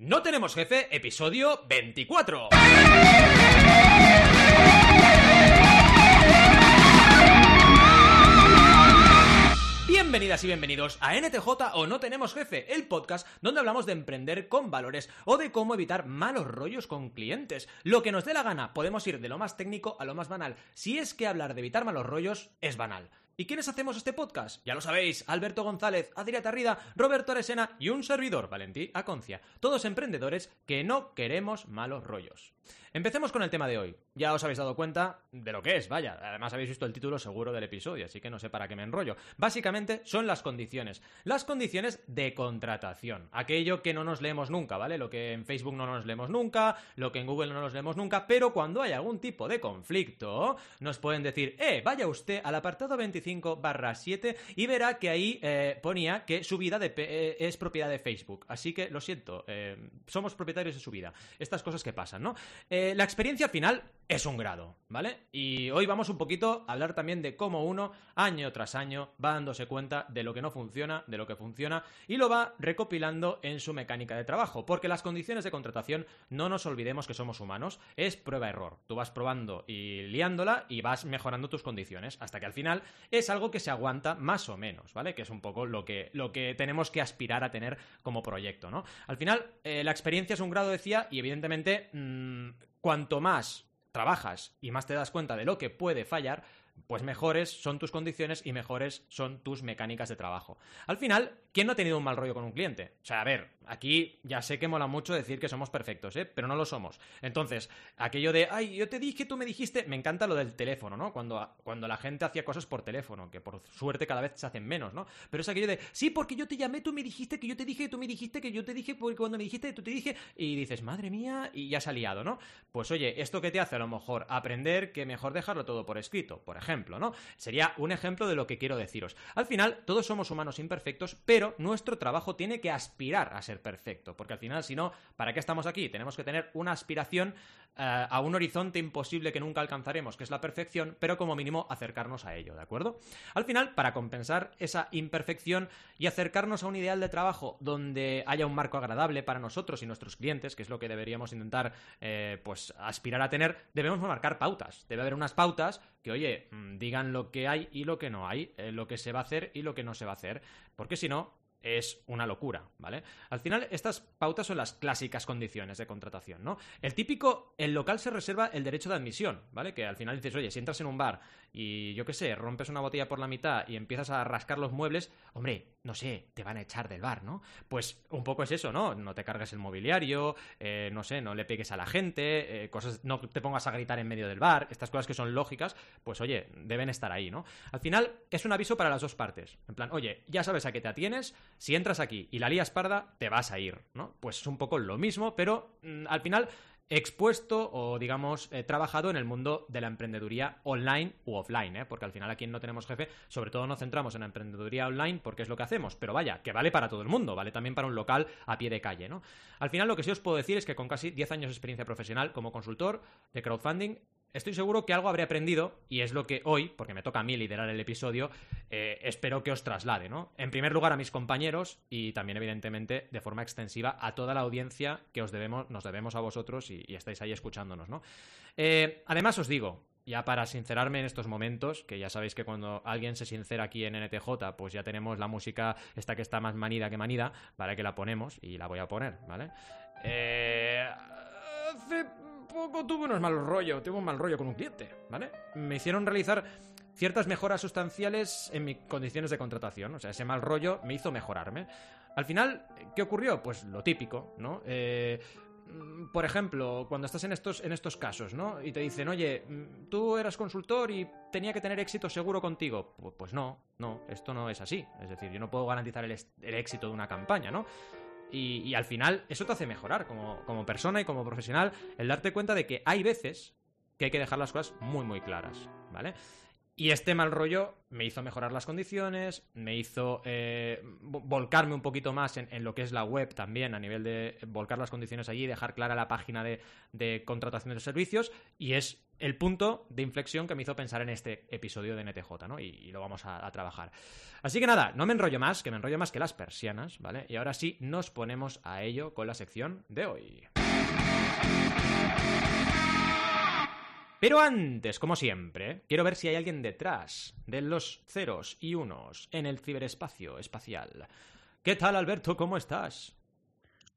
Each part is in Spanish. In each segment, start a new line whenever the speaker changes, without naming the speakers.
No tenemos jefe, episodio 24. Bienvenidas y bienvenidos a NTJ o No Tenemos Jefe, el podcast donde hablamos de emprender con valores o de cómo evitar malos rollos con clientes. Lo que nos dé la gana, podemos ir de lo más técnico a lo más banal, si es que hablar de evitar malos rollos es banal. ¿Y quiénes hacemos este podcast? Ya lo sabéis, Alberto González, Adrià Tarrida, Roberto Aresena y un servidor, Valentí Aconcia. Todos emprendedores que no queremos malos rollos. Empecemos con el tema de hoy. Ya os habéis dado cuenta de lo que es, vaya. Además habéis visto el título seguro del episodio, así que no sé para qué me enrollo. Básicamente son las condiciones. Las condiciones de contratación. Aquello que no nos leemos nunca, ¿vale? Lo que en Facebook no nos leemos nunca, lo que en Google no nos leemos nunca, pero cuando hay algún tipo de conflicto, nos pueden decir, eh, vaya usted al apartado 25 barra 7 y verá que ahí eh, ponía que su vida de, eh, es propiedad de Facebook. Así que lo siento, eh, somos propietarios de su vida. Estas cosas que pasan, ¿no? Eh, la experiencia final es un grado, ¿vale? Y hoy vamos un poquito a hablar también de cómo uno, año tras año, va dándose cuenta de lo que no funciona, de lo que funciona, y lo va recopilando en su mecánica de trabajo. Porque las condiciones de contratación, no nos olvidemos que somos humanos, es prueba-error. Tú vas probando y liándola y vas mejorando tus condiciones, hasta que al final es algo que se aguanta más o menos, ¿vale? Que es un poco lo que, lo que tenemos que aspirar a tener como proyecto, ¿no? Al final, eh, la experiencia es un grado, decía, y evidentemente, mmm, cuanto más trabajas y más te das cuenta de lo que puede fallar, pues mejores son tus condiciones y mejores son tus mecánicas de trabajo. Al final, ¿quién no ha tenido un mal rollo con un cliente? O sea, a ver, aquí ya sé que mola mucho decir que somos perfectos, ¿eh? Pero no lo somos. Entonces, aquello de, ay, yo te dije, tú me dijiste, me encanta lo del teléfono, ¿no? Cuando, cuando la gente hacía cosas por teléfono, que por suerte cada vez se hacen menos, ¿no? Pero es aquello de, sí, porque yo te llamé, tú me dijiste, que yo te dije, tú me dijiste, que yo te dije, porque cuando me dijiste, tú te dije, y dices, madre mía, y ya se ha liado, ¿no? Pues oye, ¿esto que te hace a lo mejor? Aprender que mejor dejarlo todo por escrito, por ejemplo Sería un ejemplo de lo que quiero deciros. Al final, todos somos humanos imperfectos, pero nuestro trabajo tiene que aspirar a ser perfecto, porque al final, si no, ¿para qué estamos aquí? Tenemos que tener una aspiración uh, a un horizonte imposible que nunca alcanzaremos, que es la perfección, pero como mínimo acercarnos a ello, ¿de acuerdo? Al final, para compensar esa imperfección y acercarnos a un ideal de trabajo donde haya un marco agradable para nosotros y nuestros clientes, que es lo que deberíamos intentar, eh, pues, aspirar a tener, debemos marcar pautas. Debe haber unas pautas que, oye, digan lo que hay y lo que no hay, eh, lo que se va a hacer y lo que no se va a hacer, porque si no, es una locura, ¿vale? Al final, estas pautas son las clásicas condiciones de contratación, ¿no? El típico, el local se reserva el derecho de admisión, ¿vale? Que al final dices, oye, si entras en un bar y yo qué sé, rompes una botella por la mitad y empiezas a rascar los muebles, hombre, no sé, te van a echar del bar, ¿no? Pues un poco es eso, ¿no? No te cargues el mobiliario, eh, no sé, no le pegues a la gente, eh, cosas, no te pongas a gritar en medio del bar, estas cosas que son lógicas, pues oye, deben estar ahí, ¿no? Al final es un aviso para las dos partes, en plan, oye, ya sabes a qué te atienes, si entras aquí y la lías parda, te vas a ir, ¿no? Pues es un poco lo mismo, pero mmm, al final expuesto o, digamos, eh, trabajado en el mundo de la emprendeduría online u offline, ¿eh? porque al final aquí No Tenemos Jefe, sobre todo nos centramos en la emprendeduría online porque es lo que hacemos, pero vaya, que vale para todo el mundo, vale también para un local a pie de calle, ¿no? Al final lo que sí os puedo decir es que con casi 10 años de experiencia profesional como consultor de crowdfunding, estoy seguro que algo habré aprendido y es lo que hoy, porque me toca a mí liderar el episodio, eh, espero que os traslade, ¿no? En primer lugar a mis compañeros y también evidentemente de forma extensiva a toda la audiencia que os debemos, nos debemos a vosotros y, estáis ahí escuchándonos, ¿no? Eh, además os digo, ya para sincerarme en estos momentos, que ya sabéis que cuando alguien se sincera aquí en NTJ, pues ya tenemos la música esta que está más manida que manida, ¿vale? Que la ponemos y la voy a poner, ¿vale? Eh... Hace poco tuve unos malos rollos, tuve un mal rollo con un cliente, ¿vale? Me hicieron realizar ciertas mejoras sustanciales en mis condiciones de contratación, o sea, ese mal rollo me hizo mejorarme. Al final, ¿qué ocurrió? Pues lo típico, ¿no? Eh, por ejemplo, cuando estás en estos, en estos casos, ¿no? Y te dicen, oye, tú eras consultor y tenía que tener éxito seguro contigo. Pues no, no, esto no es así. Es decir, yo no puedo garantizar el, el éxito de una campaña, ¿no? Y, y, al final eso te hace mejorar como, como, persona y como profesional, el darte cuenta de que hay veces que hay que dejar las cosas muy, muy claras, ¿vale? Y este mal rollo me hizo mejorar las condiciones, me hizo eh, vo- volcarme un poquito más en, lo que es la web también, a nivel de volcar las condiciones allí, dejar clara la página de, de contratación de servicios, y es el punto de inflexión que me hizo pensar en este episodio de NTJ, ¿no? Y, y lo vamos a, a trabajar. Así que nada, no me enrollo más, que me enrollo más que las persianas, ¿vale? Y ahora sí, nos ponemos a ello con la sección de hoy. Pero antes, como siempre, quiero ver si hay alguien detrás de los ceros y unos en el ciberespacio espacial. ¿Qué tal, Alberto? ¿Cómo estás?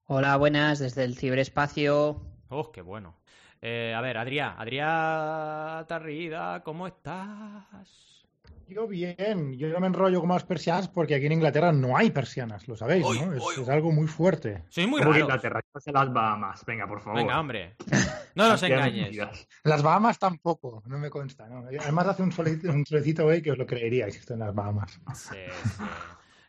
Hola, buenas, desde el ciberespacio.
Oh, qué bueno. Eh, a ver, Adrián, Adrián Tarrida, ¿cómo estás?
Yo bien, yo no me enrollo con las persianas porque aquí en Inglaterra no hay persianas, lo sabéis, ¿no? Es, algo muy fuerte.
Soy muy
que
raro.
Inglaterra, en las Bahamas. Venga, por favor.
Venga, hombre. No nos engañes.
Las Bahamas tampoco, no me consta, ¿no? Además hace un solecito, un solecito hoy que os lo creeríais, esto en las Bahamas.
Sí, sí.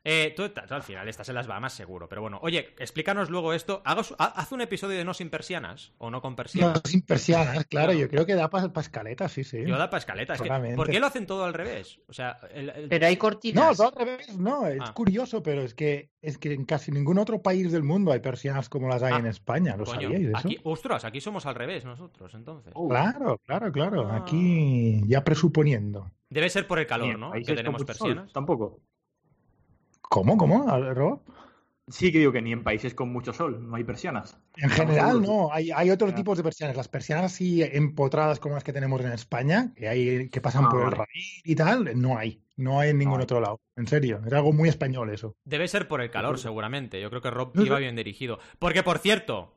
Eh, tú, tú al final estás en las Bahamas seguro, pero bueno. Oye, explícanos luego esto. Hagas- ha- haz un episodio de no sin persianas o no con
No,
persianas.
sin persianas, claro, yo creo que da para escaletas, sí, sí.
Yo da para escaleta. Es que. ¿Por qué lo hacen todo al revés? O sea, el- el-
Pero hay
No,
cortinas.
todo al revés, no, es
Ah.
curioso, pero es que, es que en casi ningún otro país del mundo hay persianas como las hay
Ah,
en España, ¿lo
coño,
sabíais eso?
aquí, ostras, aquí somos al revés nosotros, entonces.
Uh,
Claro, claro, claro,
Ah.
aquí ya presuponiendo.
Debe ser por el calor, ¿no? Que tenemos
sol,
persianas.
Tampoco.
¿Cómo, cómo, Rob?
Sí que digo que ni en países con mucho sol no hay persianas.
En general, no. Hay, hay otros tipos de persianas. Las persianas así empotradas como las que tenemos en España, que hay que pasan
Ah,
por el
vale.
raíz y tal, no hay. No hay en ningún
hay.
otro lado. En serio, es algo muy español eso.
Debe ser por el calor, seguramente. Yo creo que Rob
No
iba bien dirigido. Porque, por cierto,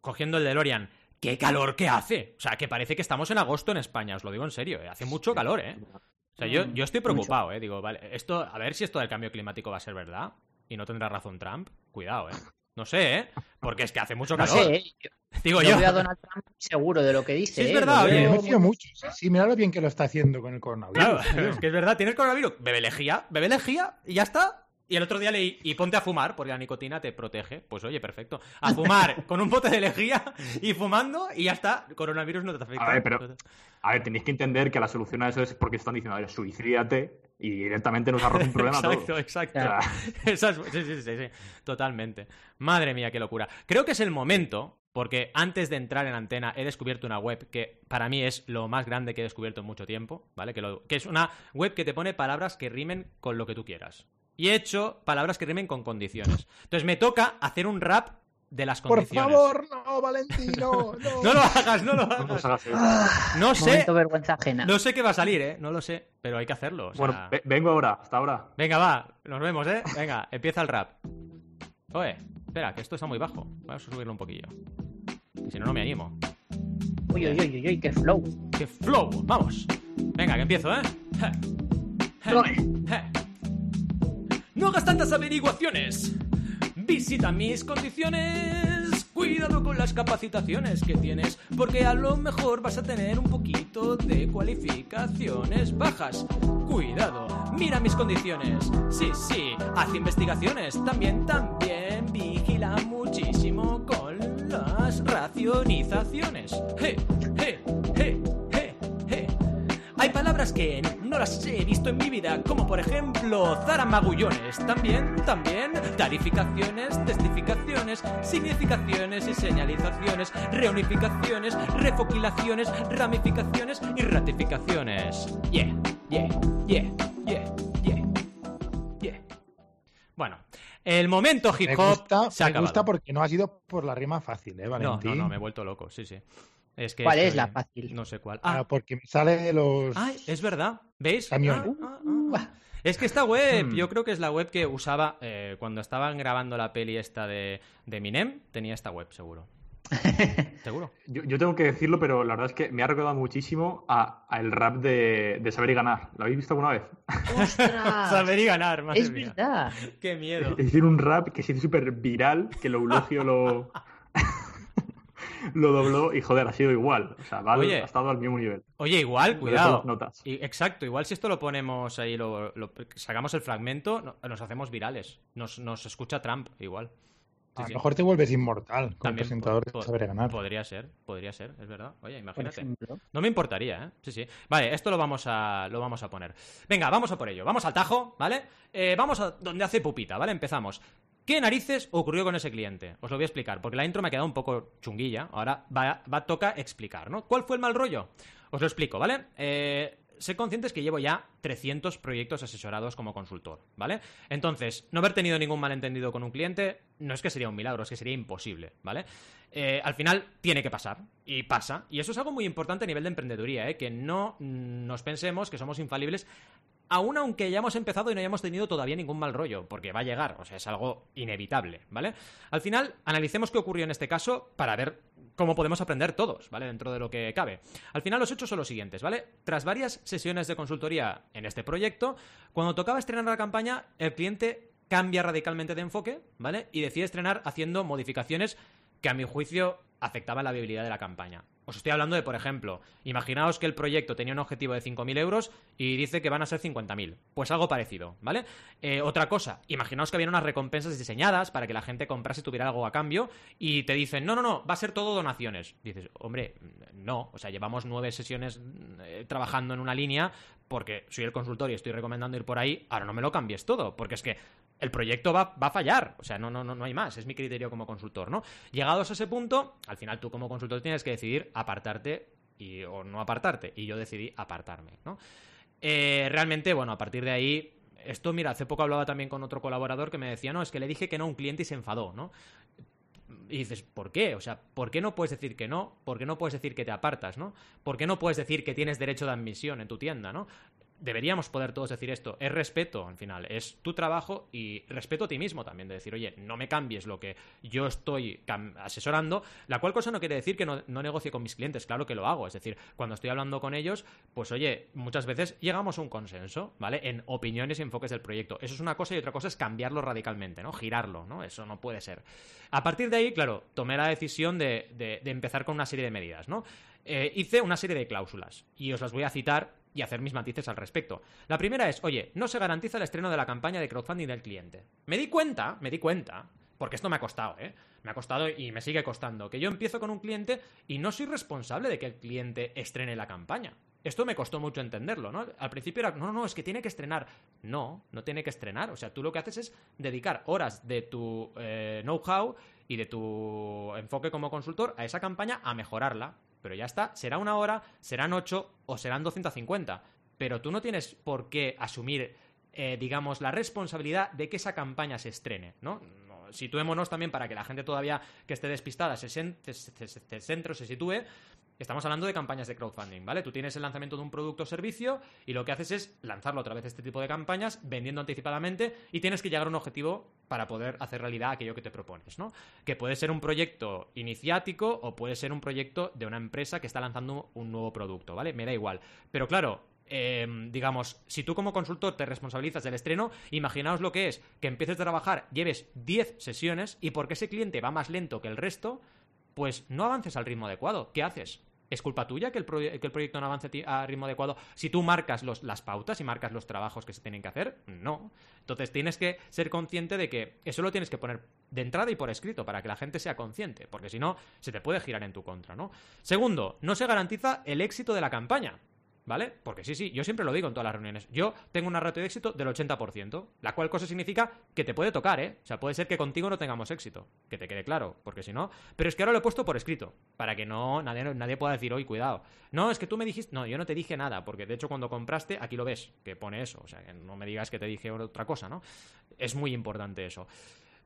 cogiendo el DeLorean, ¡qué calor que hace! O sea, que parece que estamos en agosto en España, os lo digo en serio. ¿eh? Hace mucho calor, ¿eh? O sea, yo, yo estoy preocupado, ¿eh? Digo, vale, esto, a ver si esto del cambio climático va a ser verdad y no tendrá razón Trump. Cuidado, ¿eh? No sé, ¿eh? Porque es que hace mucho
No
calor.
sé, ¿eh? yo,
Digo
yo
yo.
veo a Donald Trump seguro de lo que dice.
Sí, es
¿eh?
verdad, oye,
mucho. Sí, mira lo bien que lo está haciendo con el coronavirus.
Claro, es que es verdad, tienes coronavirus, bebe lejía, bebe lejía y ya está. Y el otro día leí, y ponte a fumar, porque la nicotina te protege. Pues oye, perfecto. A fumar con un bote de lejía y fumando y ya está. Coronavirus no te afecta.
A ver, pero- A ver, tenéis que entender que la solución a eso es porque están diciendo, a ver, suicídate y directamente nos ahorras un problema a
Exacto,
todos.
exacto.
O sea,
sí, sí, sí, sí, totalmente. Madre mía, qué locura. Creo que es el momento, porque antes de entrar en antena he descubierto una web que para mí es lo más grande que he descubierto en mucho tiempo, ¿vale? Que, lo- que es una web que te pone palabras que rimen con lo que tú quieras. Y he hecho palabras que rimen con condiciones. Entonces me toca hacer un rap de las
Por
condiciones.
favor, no, Valentino. No,
No lo hagas, no lo hagas.
Ah,
No sé,
Momento vergüenza ajena.
no sé qué va a salir, ¿eh? No lo sé, pero hay que hacerlo. o sea-
Bueno, ve- vengo ahora, hasta ahora.
Venga, va, nos vemos, ¿eh? Venga, empieza el rap. Oye, espera, que esto está muy bajo. Vamos a subirlo un poquillo. Que si no, no me animo.
Uy, uy, uy, uy, uy, qué flow.
¡Qué flow! ¡Vamos! Venga, que empiezo, ¿eh? No hagas tantas averiguaciones. Visita mis condiciones. Cuidado con las capacitaciones que tienes, porque a lo mejor vas a tener un poquito de cualificaciones bajas. Cuidado, mira mis condiciones. Sí, sí, haz investigaciones. También, también vigila muchísimo con las racionizaciones. ¡Je, je, je, je, je! Hay palabras que no las he visto en mi vida, como por ejemplo zaramagullones. También, también, tarificaciones, testificaciones, significaciones y señalizaciones, reunificaciones, refoquilaciones, ramificaciones y ratificaciones. Yeah, yeah, yeah, yeah, yeah, yeah. Bueno, el momento hip
Me
hop
gusta,
se ha
me gusta porque no ha sido por la rima fácil, ¿eh,
No,
Valentín?
no, no, me he vuelto loco, sí, sí. Es que
¿Cuál es la fácil?
No sé cuál.
Ah,
Ah,
porque me sale de los...
Ay, es verdad. ¿Veis?
Camión.
Ah, ah, ah. Es que esta web,
Hmm.
yo creo que es la web que usaba eh, cuando estaban grabando la peli esta de, de Eminem, tenía esta web, seguro. ¿Seguro?
Yo, yo tengo que decirlo, pero la verdad es que me ha recordado muchísimo a, a el rap de, de Saber y Ganar. ¿Lo habéis visto alguna vez?
¡Ostras!
Saber y ganar, madre
es
mía.
verdad.
Qué miedo.
Es decir, un rap que se hizo súper viral, que lo Eulogio lo... lo dobló y joder, ha sido igual. O sea, Val
Oye.
ha estado al mismo nivel.
Oye, igual, cuidado.
notas.
Y- exacto, igual si esto lo ponemos ahí, lo, lo- sacamos el fragmento, no- nos hacemos virales. Nos, nos escucha Trump, igual.
A lo
sí.
mejor te vuelves inmortal como
También
presentador
po-
de saber ganar.
Podría ser, podría ser, es verdad. Oye, imagínate. No me importaría, ¿eh? Sí, sí. Vale, esto lo vamos a, lo vamos a poner. Venga, vamos a por ello. Vamos al tajo, ¿vale? Eh, vamos a donde hace pupita, ¿vale? Empezamos. ¿Qué narices ocurrió con ese cliente? Os lo voy a explicar, porque la intro me ha quedado un poco chunguilla. Ahora va, va toca explicar, ¿no? ¿Cuál fue el mal rollo? Os lo explico, ¿vale? Eh, sé conscientes que llevo ya 300 proyectos asesorados como consultor, ¿vale? Entonces, no haber tenido ningún malentendido con un cliente no es que sería un milagro, es que sería imposible, ¿vale? Eh, al final tiene que pasar, y pasa. Y eso es algo muy importante a nivel de emprendeduría, ¿eh? Que no nos pensemos que somos infalibles aún aunque hayamos empezado y no hayamos tenido todavía ningún mal rollo, porque va a llegar, o sea, es algo inevitable, ¿vale? Al final, analicemos qué ocurrió en este caso para ver cómo podemos aprender todos, ¿vale? Dentro de lo que cabe. Al final, los hechos son los siguientes, ¿vale? Tras varias sesiones de consultoría en este proyecto, cuando tocaba estrenar la campaña, el cliente cambia radicalmente de enfoque, ¿vale? Y decide estrenar haciendo modificaciones que a mi juicio afectaban la viabilidad de la campaña. Os estoy hablando de, por ejemplo, imaginaos que el proyecto tenía un objetivo de 5.000 euros y dice que van a ser 50.000. Pues algo parecido, ¿vale? Eh, otra cosa, imaginaos que había unas recompensas diseñadas para que la gente comprase y tuviera algo a cambio y te dicen, no, no, no, va a ser todo donaciones. Dices, hombre, no, o sea, llevamos nueve sesiones eh, trabajando en una línea porque soy el consultor y estoy recomendando ir por ahí, ahora no me lo cambies todo, porque es que el proyecto va, va, a fallar. O sea, no, no, no, hay más. Es mi criterio como consultor, ¿no? Llegados a ese punto, al final tú como consultor tienes que decidir apartarte y, o no apartarte. Y yo decidí apartarme, ¿no? Eh, realmente, bueno, a partir de ahí. Esto, mira, hace poco hablaba también con otro colaborador que me decía, no, es que le dije que no a un cliente y se enfadó, ¿no? Y dices, ¿por qué? O sea, ¿por qué no puedes decir que no? ¿Por qué no puedes decir que te apartas, no? ¿Por qué no puedes decir que tienes derecho de admisión en tu tienda, no? Deberíamos poder todos decir esto. Es respeto, al final. Es tu trabajo y respeto a ti mismo también. De decir, oye, no me cambies lo que yo estoy asesorando. La cual cosa no quiere decir que no, no, negocie con mis clientes. Claro que lo hago. Es decir, cuando estoy hablando con ellos, pues oye, muchas veces llegamos a un consenso, ¿vale? En opiniones y enfoques del proyecto. Eso es una cosa y otra cosa es cambiarlo radicalmente, ¿no? Girarlo, ¿no? Eso no puede ser. A partir de ahí, claro, tomé la decisión de, de, empezar con una serie de medidas, ¿no? Eh, hice una serie de cláusulas y os las voy a citar y hacer mis matices al respecto. La primera es, oye, no se garantiza el estreno de la campaña de crowdfunding del cliente. Me di cuenta, me di cuenta, porque esto me ha costado, ¿eh? Me ha costado y me sigue costando, que yo empiezo con un cliente y no soy responsable de que el cliente estrene la campaña. Esto me costó mucho entenderlo, ¿no? Al principio era, no, no, es que tiene que estrenar. No, no tiene que estrenar. O sea, tú lo que haces es dedicar horas de tu eh, know-how y de tu enfoque como consultor a esa campaña a mejorarla. Pero ya está, será una hora, serán ocho o serán 250. Pero tú no tienes por qué asumir, eh, digamos, la responsabilidad de que esa campaña se estrene, ¿no? no situémonos también para que la gente todavía que esté despistada se, se, se, centro, se sitúe. Estamos hablando de campañas de crowdfunding, ¿vale? Tú tienes el lanzamiento de un producto o servicio y lo que haces es lanzarlo otra vez este tipo de campañas, vendiendo anticipadamente y tienes que llegar a un objetivo para poder hacer realidad aquello que te propones, ¿no? Que puede ser un proyecto iniciático o puede ser un proyecto de una empresa que está lanzando un nuevo producto, ¿vale? Me da igual. Pero claro, eh, digamos, si tú como consultor te responsabilizas del estreno, imaginaos lo que es que empieces a trabajar, lleves 10 sesiones y porque ese cliente va más lento que el resto, pues no avances al ritmo adecuado. ¿Qué haces? ¿Es culpa tuya que el, que el proyecto no avance a ritmo adecuado si tú marcas las pautas y marcas los trabajos que se tienen que hacer? No. Entonces tienes que ser consciente de que eso lo tienes que poner de entrada y por escrito para que la gente sea consciente, porque si no, se te puede girar en tu contra, ¿no? Segundo, no se garantiza el éxito de la campaña. ¿Vale? Porque sí, sí, yo siempre lo digo en todas las reuniones. Yo tengo una ratio de éxito del 80%, la cual cosa significa que te puede tocar, ¿eh? O sea, puede ser que contigo no tengamos éxito, que te quede claro, porque si no... Pero es que ahora lo he puesto por escrito, para que no nadie, nadie pueda decir, hoy cuidado. No, es que tú me dijiste... No, yo no te dije nada, porque de hecho cuando compraste, aquí lo ves, que pone eso. O sea, que no me digas que te dije otra cosa, ¿no? Es muy importante eso.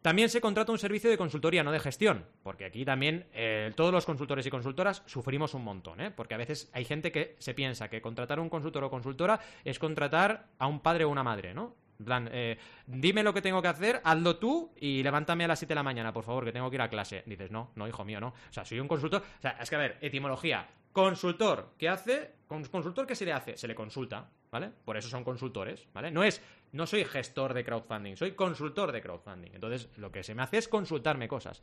También se contrata un servicio de consultoría, no de gestión, porque aquí también eh, todos los consultores y consultoras sufrimos un montón, ¿eh? porque a veces hay gente que se piensa que contratar un consultor o consultora es contratar a un padre o una madre, ¿no? Plan, eh, dime lo que tengo que hacer, hazlo tú y levántame a las 7 de la mañana, por favor, que tengo que ir a clase. Dices, no, no, hijo mío, no. O sea, soy un consultor. O sea, es que a ver, etimología. Consultor, ¿qué hace? Consultor, ¿qué se le hace? Se le consulta, ¿vale? Por eso son consultores, ¿vale? No es, no soy gestor de crowdfunding, soy consultor de crowdfunding. Entonces, lo que se me hace es consultarme cosas.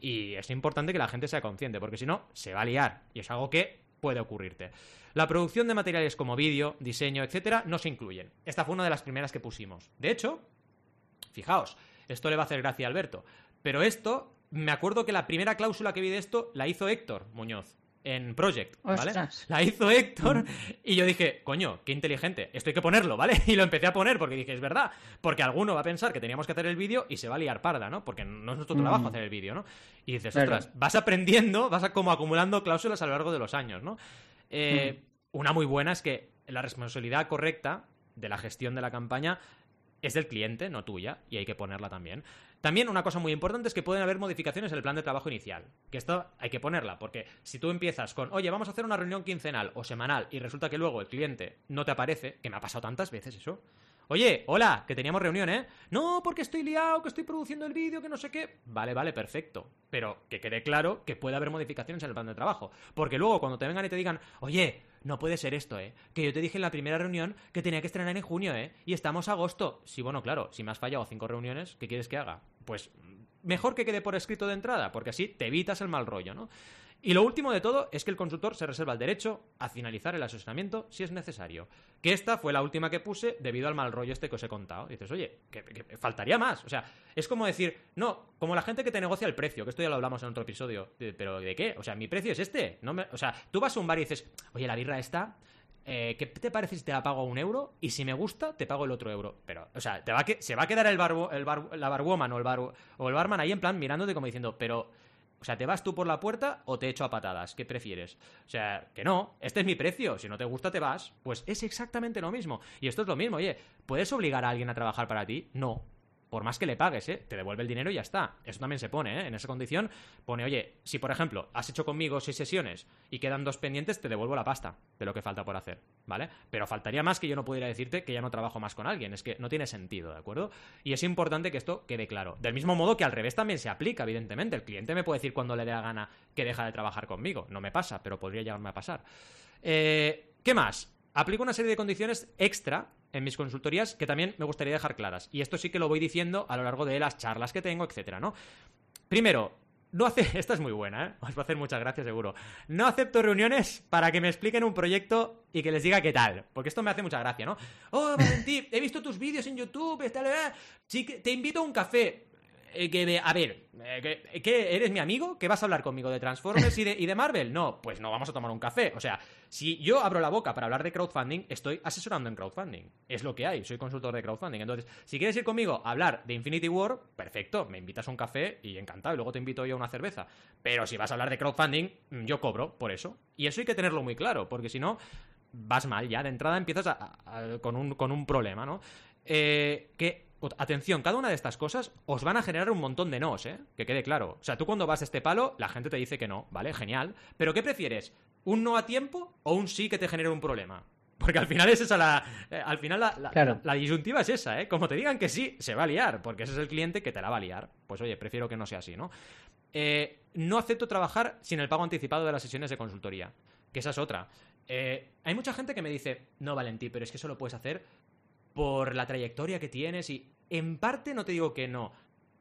Y es importante que la gente sea consciente, porque si no, se va a liar. Y es algo que puede ocurrirte. La producción de materiales como vídeo, diseño, etcétera, no se incluyen. Esta fue una de las primeras que pusimos. De hecho, fijaos, esto le va a hacer gracia a Alberto. Pero esto, me acuerdo que la primera cláusula que vi de esto la hizo Héctor Muñoz en Project, ¿vale?
Ostras.
La hizo Héctor y yo dije, coño, qué inteligente, esto hay que ponerlo, ¿vale? Y lo empecé a poner porque dije, es verdad, porque alguno va a pensar que teníamos que hacer el vídeo y se va a liar parda, ¿no? Porque no es nuestro trabajo
Mm.
hacer el vídeo, ¿no? Y dices,
Claro.
ostras, vas aprendiendo, vas a- como acumulando cláusulas a lo largo de los años, ¿no? Eh, Una muy buena es que la responsabilidad correcta de la gestión de la campaña es del cliente, no tuya, y hay que ponerla también. También una cosa muy importante es que pueden haber modificaciones en el plan de trabajo inicial, que esto hay que ponerla, porque si tú empiezas con, oye, vamos a hacer una reunión quincenal o semanal, y resulta que luego el cliente no te aparece, que me ha pasado tantas veces eso. Oye, hola, que teníamos reunión, ¿eh? No, porque estoy liado, que estoy produciendo el vídeo, que no sé qué. Vale, vale, perfecto. Pero que quede claro que puede haber modificaciones en el plan de trabajo. Porque luego cuando te vengan y te digan, oye, no puede ser esto, ¿eh? Que yo te dije en la primera reunión que tenía que estrenar en junio, ¿eh? Y estamos a agosto. Sí, bueno, claro, si me has fallado cinco reuniones, ¿qué quieres que haga? Pues mejor que quede por escrito de entrada, porque así te evitas el mal rollo, ¿no? Y lo último de todo es que el consultor se reserva el derecho a finalizar el asesoramiento si es necesario. Que esta fue la última que puse debido al mal rollo este que os he contado. Dices, oye, que, faltaría más. O sea, es como decir, no, como la gente que te negocia el precio, que esto ya lo hablamos en otro episodio. Pero ¿de qué? O sea, mi precio es este. No me- o sea, tú vas a un bar y dices, oye, la birra esta, eh, ¿qué te parece si te la pago un euro? Y si me gusta, te pago el otro euro. Pero, o sea, te va que, se va a quedar el, barbo- el bar- la barwoman o el, bar, o el barman ahí en plan mirándote como diciendo, pero, o sea, ¿te vas tú por la puerta o te echo a patadas? ¿Qué prefieres? O sea, que no, este es mi precio. Si no te gusta, te vas. Pues es exactamente lo mismo. Y esto es lo mismo, oye, ¿puedes obligar a alguien a trabajar para ti? No. Por más que le pagues, ¿eh? Te devuelve el dinero y ya está. Eso también se pone, ¿eh? En esa condición pone, oye, si por ejemplo has hecho conmigo seis sesiones y quedan dos pendientes, te devuelvo la pasta de lo que falta por hacer, ¿vale? Pero faltaría más que yo no pudiera decirte que ya no trabajo más con alguien. Es que no tiene sentido, ¿de acuerdo? Y es importante que esto quede claro. Del mismo modo que al revés también se aplica, evidentemente. El cliente me puede decir cuando le dé la gana que deja de trabajar conmigo. No me pasa, pero podría llegarme a pasar. Eh, ¿Qué más? Aplico una serie de condiciones extra en mis consultorías que también me gustaría dejar claras. Y esto sí que lo voy diciendo a lo largo de las charlas que tengo, etcétera, ¿no? Primero, no hace. Esta es muy buena, ¿eh? Os va a hacer muchas gracias, seguro. No acepto reuniones para que me expliquen un proyecto y que les diga qué tal. Porque esto me hace mucha gracia, ¿no? Oh, Valentín, he visto tus vídeos en YouTube, tal. Sí, que te invito a un café. Eh, que a ver, eh, que- ¿qué? ¿Eres mi amigo? ¿Que vas a hablar conmigo de Transformers y de, y de Marvel? No, pues no vamos a tomar un café. O sea, si yo abro la boca para hablar de crowdfunding, estoy asesorando en crowdfunding. Es lo que hay, soy consultor de crowdfunding. Entonces, si quieres ir conmigo a hablar de Infinity War, perfecto, me invitas a un café y encantado, y luego te invito yo a una cerveza. Pero si vas a hablar de crowdfunding, mm, yo cobro por eso. Y eso hay que tenerlo muy claro, porque si no, vas mal ya. De entrada empiezas con, un, con un problema, ¿no? Eh, que, atención, cada una de estas cosas os van a generar un montón de nos, ¿eh? Que quede claro. O sea, tú cuando vas a este palo, la gente te dice que no, ¿vale? Genial. Pero ¿qué prefieres? ¿Un no a tiempo o un sí que te genere un problema? Porque al final es esa la. eh, al final la, la-
Claro.
la disyuntiva es esa, ¿eh? Como te digan que sí, se va a liar, porque ese es el cliente que te la va a liar. Pues oye, prefiero que no sea así, ¿no? Eh, no acepto trabajar sin el pago anticipado de las sesiones de consultoría. Que esa es otra. Eh, hay mucha gente que me dice, no, Valentí, pero es que eso lo puedes hacer por la trayectoria que tienes y en parte no te digo que no,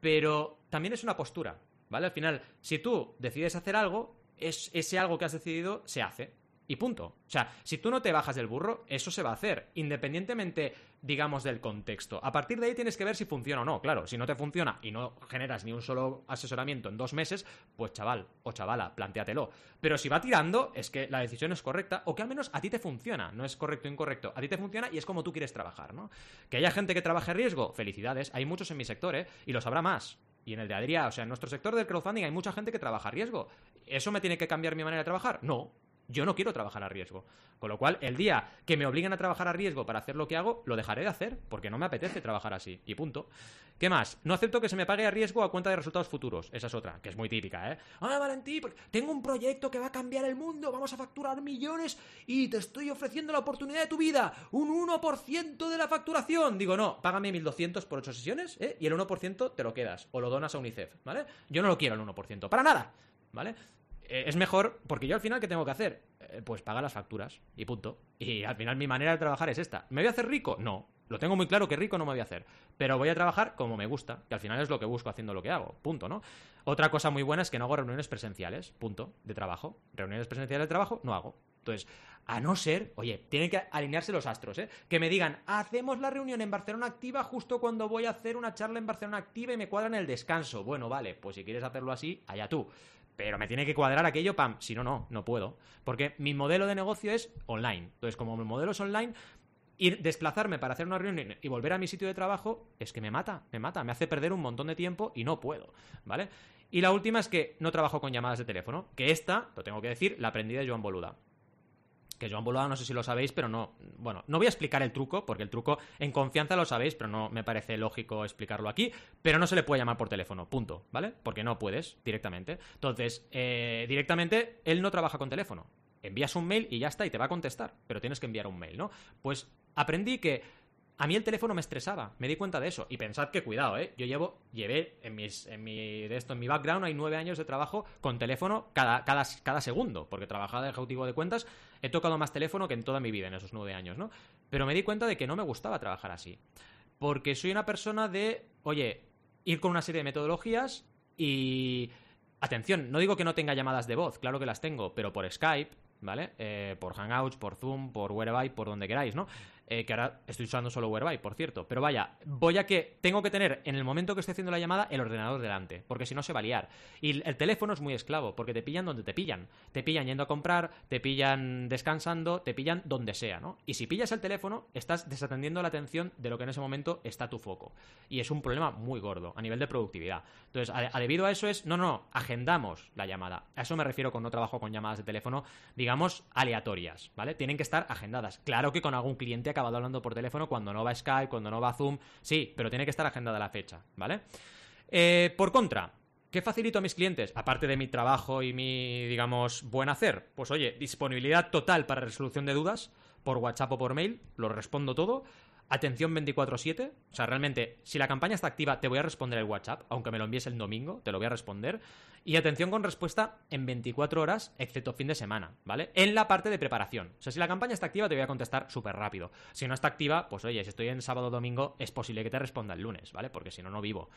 pero también es una postura, ¿vale? Al final, si tú decides hacer algo, es, ese algo que has decidido se hace. Y punto. O sea, si tú no te bajas del burro, eso se va a hacer, independientemente, digamos, del contexto. A partir de ahí tienes que ver si funciona o no. Claro, si no te funciona y no generas ni un solo asesoramiento en dos meses, pues chaval o chavala, plantéatelo. Pero si va tirando, es que la decisión es correcta o que al menos a ti te funciona. No es correcto o incorrecto. A ti te funciona y es como tú quieres trabajar, ¿no? Que haya gente que trabaje riesgo, felicidades. Hay muchos en mi sector, ¿eh? Y los habrá más. Y en el de Adrià, o sea, en nuestro sector del crowdfunding hay mucha gente que trabaja a riesgo. ¿Eso me tiene que cambiar mi manera de trabajar? No. Yo no quiero trabajar a riesgo. Con lo cual, el día que me obliguen a trabajar a riesgo para hacer lo que hago, lo dejaré de hacer, porque no me apetece trabajar así. Y punto. ¿Qué más? No acepto que se me pague a riesgo a cuenta de resultados futuros. Esa es otra, que es muy típica, ¿eh? Ah, Valentí, tengo un proyecto que va a cambiar el mundo, vamos a facturar millones y te estoy ofreciendo la oportunidad de tu vida. Un 1% de la facturación. Digo, no, págame 1.200 por 8 sesiones, ¿eh? Y el 1% te lo quedas o lo donas a UNICEF, ¿vale? Yo no lo quiero el 1%, para nada, ¿vale? Eh, es mejor, porque yo al final, ¿qué tengo que hacer? Eh, pues pagar las facturas y punto. Y al final mi manera de trabajar es esta. ¿Me voy a hacer rico? No. Lo tengo muy claro que rico no me voy a hacer. Pero voy a trabajar como me gusta, que al final es lo que busco haciendo lo que hago. Punto, ¿no? Otra cosa muy buena es que no hago reuniones presenciales. Punto. De trabajo. Reuniones presenciales de trabajo no hago. Entonces, a no ser, oye, tienen que alinearse los astros, ¿eh? Que me digan, hacemos la reunión en Barcelona Activa justo cuando voy a hacer una charla en Barcelona Activa y me cuadran el descanso. Bueno, vale, pues si quieres hacerlo así, allá tú. Pero me tiene que cuadrar aquello, pam. Si no, no, no puedo. Porque mi modelo de negocio es online. Entonces, como mi modelo es online, ir desplazarme para hacer una reunión y volver a mi sitio de trabajo es que me mata, me mata, me hace perder un montón de tiempo y no puedo, ¿vale? Y la última es que no trabajo con llamadas de teléfono, que esta, lo tengo que decir, la aprendí de Joan Boluda. Que Joan Boluda no sé si lo sabéis, pero no, bueno, no voy a explicar el truco, porque el truco en confianza lo sabéis, pero no me parece lógico explicarlo aquí, pero no se le puede llamar por teléfono, punto, ¿vale? Porque no puedes directamente. Entonces, eh, directamente, él no trabaja con teléfono, envías un mail y ya está, y te va a contestar, pero tienes que enviar un mail, ¿no? Pues aprendí que a mí el teléfono me estresaba, me di cuenta de eso. Y pensad que cuidado, ¿eh? Yo llevo, llevé en, mis, en mi, de esto, en mi background hay nueve años de trabajo con teléfono cada, cada, cada segundo, porque trabajaba de ejecutivo de cuentas, he tocado más teléfono que en toda mi vida en esos nueve años, ¿no? Pero me di cuenta de que no me gustaba trabajar así. Porque soy una persona de, oye, ir con una serie de metodologías y... Atención, no digo que no tenga llamadas de voz, claro que las tengo, pero por Skype, ¿vale? Eh, por Hangouts, por Zoom, por Whereby, por donde queráis, ¿no? Eh, que ahora estoy usando solo Whereby, por cierto. Pero vaya, voy a que tengo que tener en el momento que estoy haciendo la llamada el ordenador delante, porque si no se va a liar. Y el teléfono es muy esclavo, porque te pillan donde te pillan. Te pillan yendo a comprar, te pillan descansando, te pillan donde sea, ¿no? Y si pillas el teléfono, estás desatendiendo la atención de lo que en ese momento está tu foco. Y es un problema muy gordo a nivel de productividad. Entonces, a, debido a eso es, no, no, agendamos la llamada. A eso me refiero cuando no trabajo con llamadas de teléfono, digamos, aleatorias, ¿vale? Tienen que estar agendadas. Claro que con algún cliente hablando por teléfono cuando no va Skype, cuando no va Zoom, sí, pero tiene que estar agendada la fecha, ¿vale? Eh, por contra, ¿Qué facilito a mis clientes? Aparte de mi trabajo y mi, digamos, buen hacer. Pues oye, disponibilidad total para resolución de dudas por WhatsApp o por mail, lo respondo todo atención 24/7. O sea, realmente, si la campaña está activa, te voy a responder el WhatsApp, aunque me lo envíes el domingo, te lo voy a responder. Y atención con respuesta en 24 horas, excepto fin de semana, ¿vale? En la parte de preparación. O sea, si la campaña está activa, te voy a contestar súper rápido. Si no está activa, pues oye, si estoy en sábado o domingo, es posible que te responda el lunes, ¿vale? Porque si no, no vivo.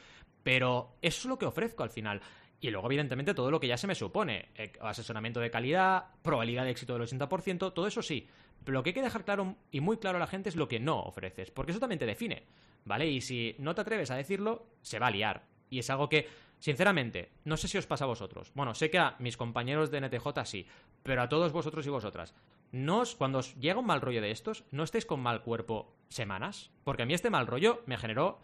Pero eso es lo que ofrezco al final. Y luego, evidentemente, todo lo que ya se me supone. Eh, asesoramiento de calidad, probabilidad de éxito del 80%, todo eso sí. Pero lo que hay que dejar claro y muy claro a la gente es lo que no ofreces, porque eso también te define, ¿vale? Y si no te atreves a decirlo, se va a liar. Y es algo que, sinceramente, no sé si os pasa a vosotros. Bueno, sé que a mis compañeros de NTJ sí, pero a todos vosotros y vosotras. No os, cuando os llega un mal rollo de estos, no estéis con mal cuerpo semanas, porque a mí este mal rollo me generó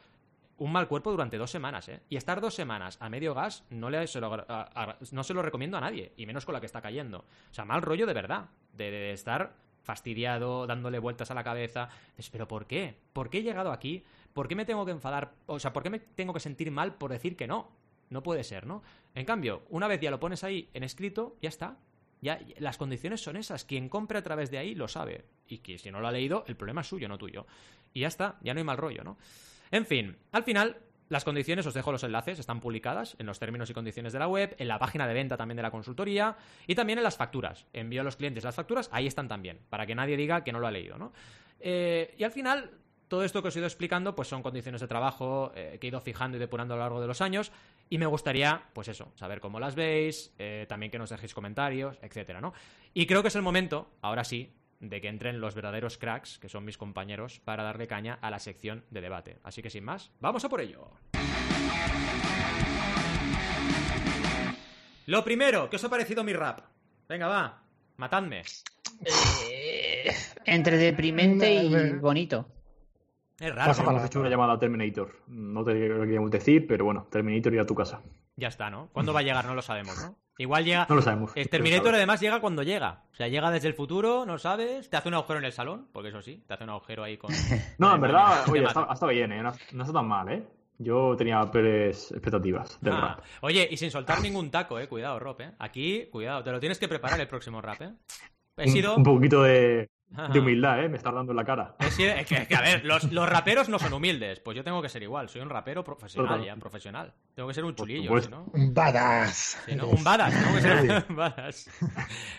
un mal cuerpo durante dos semanas, ¿eh? Y estar dos semanas a medio gas no, le, se lo, no se lo recomiendo a nadie, y menos con la que está cayendo. O sea, mal rollo de verdad, de estar fastidiado, dándole vueltas a la cabeza. pero ¿por qué? ¿Por qué he llegado aquí? ¿Por qué me tengo que enfadar? O sea, ¿por qué me tengo que sentir mal por decir que no? No puede ser, ¿no? En cambio, una vez ya lo pones ahí en escrito, ya está. Ya, las condiciones son esas. Quien compre a través de ahí lo sabe. Y que si no lo ha leído, el problema es suyo, no tuyo. Y ya está, ya no hay mal rollo, ¿no? En fin, al final, las condiciones, os dejo los enlaces, están publicadas en los términos y condiciones de la web, en la página de venta también de la consultoría y también en las facturas. Envío a los clientes las facturas, ahí están también, para que nadie diga que no lo ha leído, ¿no? Eh, y al final, todo esto que os he ido explicando, pues son condiciones de trabajo eh, que he ido fijando y depurando a lo largo de los años. Y me gustaría, pues eso, saber cómo las veis, eh, también que nos dejéis comentarios, etcétera, ¿no? Y creo que es el momento, ahora sí, de que entren los verdaderos cracks, que son mis compañeros, para darle caña a la sección de debate. Así que sin más, vamos a por ello. Lo primero, ¿qué os ha parecido mi rap? Venga, va, matadme.
Eh, entre deprimente y bonito.
Es raro. Pasa para hecho una llamada a Terminator. No te queríamos decir, pero bueno, Terminator ir a tu casa.
Ya está, ¿no? ¿Cuándo va a llegar? No lo sabemos, ¿no? Igual llega.
No lo sabemos.
El Terminator además llega cuando llega. O sea, llega desde el futuro, no sabes. Te hace un agujero en el salón, porque eso sí, te hace un agujero ahí con.
no, en verdad, oye, ha estado bien, ¿eh? No, está tan mal, ¿eh? Yo tenía peores expectativas del ah. rap.
Oye, y sin soltar ningún taco, eh. Cuidado, Rob, eh. Aquí, cuidado, te lo tienes que preparar el próximo rap, eh.
He sido... un poquito de, de humildad, ¿eh? Me estás dando en la cara.
Es que, a ver, los, raperos no son humildes. Pues yo tengo que ser igual. Soy un rapero profesional ya, profesional. Tengo que ser un chulillo, ¿no?
Un badass.
Un badass, tengo que ser un badass.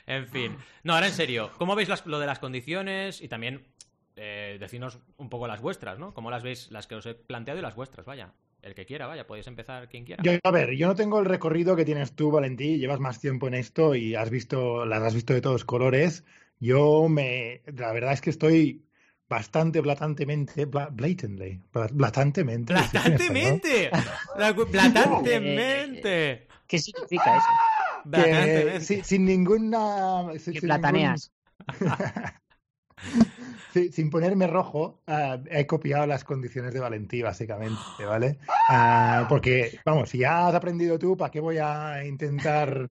En fin. No, ahora en serio. ¿Cómo veis lo de las condiciones? Y también eh, decinos un poco las vuestras, ¿no? ¿Cómo las veis las que os he planteado y las vuestras? Vaya. El que quiera, vaya, podéis empezar quien quiera.
Yo, a ver, yo no tengo el recorrido que tienes tú, Valentí. Llevas más tiempo en esto y has visto, las has visto de todos colores Yo me, la verdad es que estoy bastante blatantemente, bla- blatantly, bla- blatantemente.
¡Blatantemente! La- ¡Blatantemente!
¿Qué significa eso?
Que, sin, sin ninguna. sin-
Que plataneas.
sin, sin ponerme rojo, ah, he copiado las condiciones de Valentí, básicamente, ¿vale? Ah, porque, vamos, si ya has aprendido tú, ¿para qué voy a intentar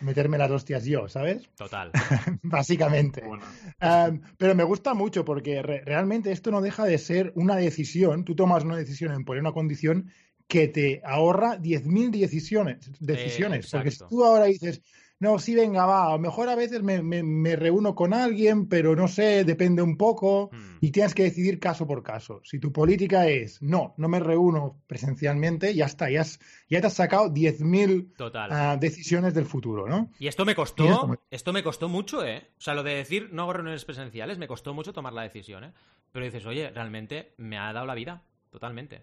meterme las hostias yo, ¿sabes?
Total.
Básicamente.
Bueno,
Um, pero me gusta mucho porque re- realmente esto no deja de ser una decisión. Tú tomas una decisión en poner una condición que te ahorra 10.000 decisiones. decisiones. porque si tú ahora dices, no, sí, venga, va, a lo mejor a veces me, me- me reúno con alguien, pero no sé, depende un poco.
Mm.
Y tienes que decidir caso por caso. Si tu política es, no, no me reúno presencialmente, ya está, ya, has- ya te has sacado 10.000
Total.
ah, decisiones del futuro, ¿no?
Y esto me costó, esto me costó mucho, ¿eh? O sea, lo de decir no hago reuniones presenciales me costó mucho tomar la decisión, ¿eh? Pero dices, oye, realmente me ha dado la vida, totalmente.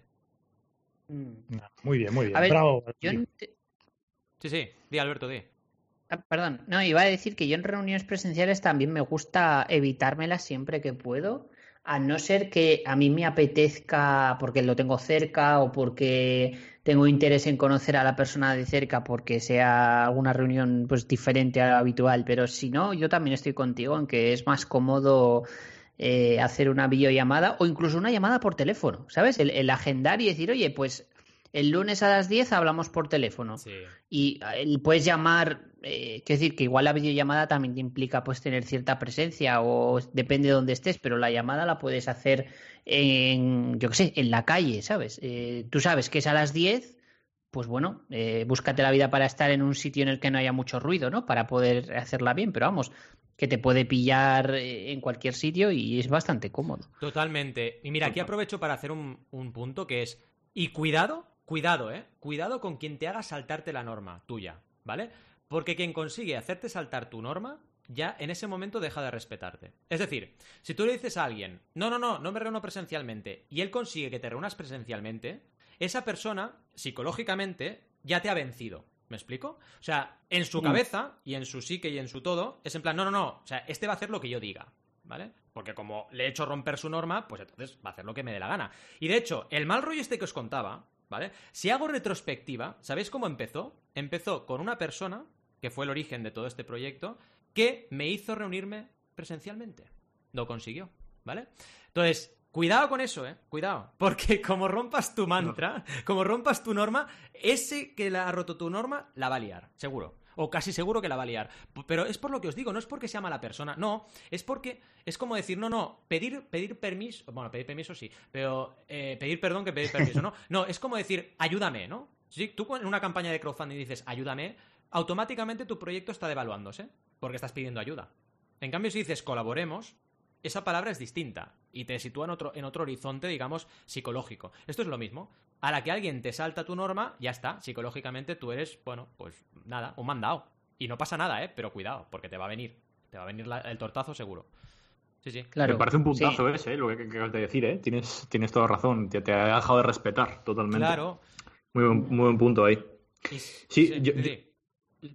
Mm.
Muy bien, muy bien.
A ver,
Bravo.
Yo
Sí, sí, di Alberto, di.
Ah, Perdón, no, iba a decir que yo en reuniones presenciales también me gusta evitármelas siempre que puedo, a no ser que a mí me apetezca porque lo tengo cerca o porque tengo interés en conocer a la persona de cerca porque sea alguna reunión pues diferente a la habitual, pero si no, yo también estoy contigo en que es más cómodo eh, hacer una videollamada o incluso una llamada por teléfono, ¿sabes? El, el agendar y decir, oye, pues el lunes a las 10 hablamos por teléfono.
Sí.
Y eh, puedes llamar, eh, quiero decir que igual la videollamada también te implica pues tener cierta presencia o depende de dónde estés, pero la llamada la puedes hacer en, yo qué sé, en la calle, ¿sabes? Eh, tú sabes que es a las 10, pues bueno, eh, búscate la vida para estar en un sitio en el que no haya mucho ruido, ¿no? Para poder hacerla bien, pero vamos, que te puede pillar eh, en cualquier sitio y es bastante cómodo.
Totalmente. Y mira, aquí aprovecho para hacer un, un punto que es. Y cuidado, cuidado, ¿eh? Cuidado con quien te haga saltarte la norma tuya, ¿vale? Porque quien consigue hacerte saltar tu norma, ya en ese momento deja de respetarte. Es decir, si tú le dices a alguien, no, no, no, no me reúno presencialmente, y él consigue que te reúnas presencialmente, esa persona, psicológicamente, ya te ha vencido. ¿Me explico? O sea, en su
Mm.
cabeza y en su psique y en su todo, es en plan, no, no, no, o sea, este va a hacer lo que yo diga, ¿vale? Porque como le he hecho romper su norma, pues entonces va a hacer lo que me dé la gana. Y de hecho, el mal rollo este que os contaba, ¿vale? Si hago retrospectiva, ¿sabéis cómo empezó? Empezó con una persona, que fue el origen de todo este proyecto, que me hizo reunirme presencialmente. Lo consiguió, ¿vale? Entonces, cuidado con eso, ¿eh? Cuidado. Porque como rompas tu mantra, como rompas tu norma, ese que la ha roto tu norma, la va a liar, seguro. O casi seguro que la va a liar. Pero es por lo que os digo, no es porque sea mala persona, no, es porque es como decir, no, no, pedir, pedir permiso, bueno, pedir permiso sí, pero eh, pedir perdón que pedir permiso, ¿no? No, es como decir, ayúdame, ¿no? Si tú en una campaña de crowdfunding dices, ayúdame, automáticamente tu proyecto está devaluándose, porque estás pidiendo ayuda. En cambio, si dices colaboremos, esa palabra es distinta y te sitúa en otro, en otro horizonte, digamos, psicológico. Esto es lo mismo. A la que alguien te salta tu norma, ya está. Psicológicamente tú eres, bueno, pues nada, un mandado. Y no pasa nada, ¿eh? Pero cuidado, porque te va a venir. Te va a venir la- el tortazo seguro. Sí, sí.
Claro.
Me parece un
sí.
puntazo ese, ¿eh? lo que, que acabas de decir, ¿eh? Tienes, tienes toda razón. Te, te ha dejado de respetar totalmente.
Claro.
Muy buen, muy buen punto ahí.
Y-
Sí, yo-
sí.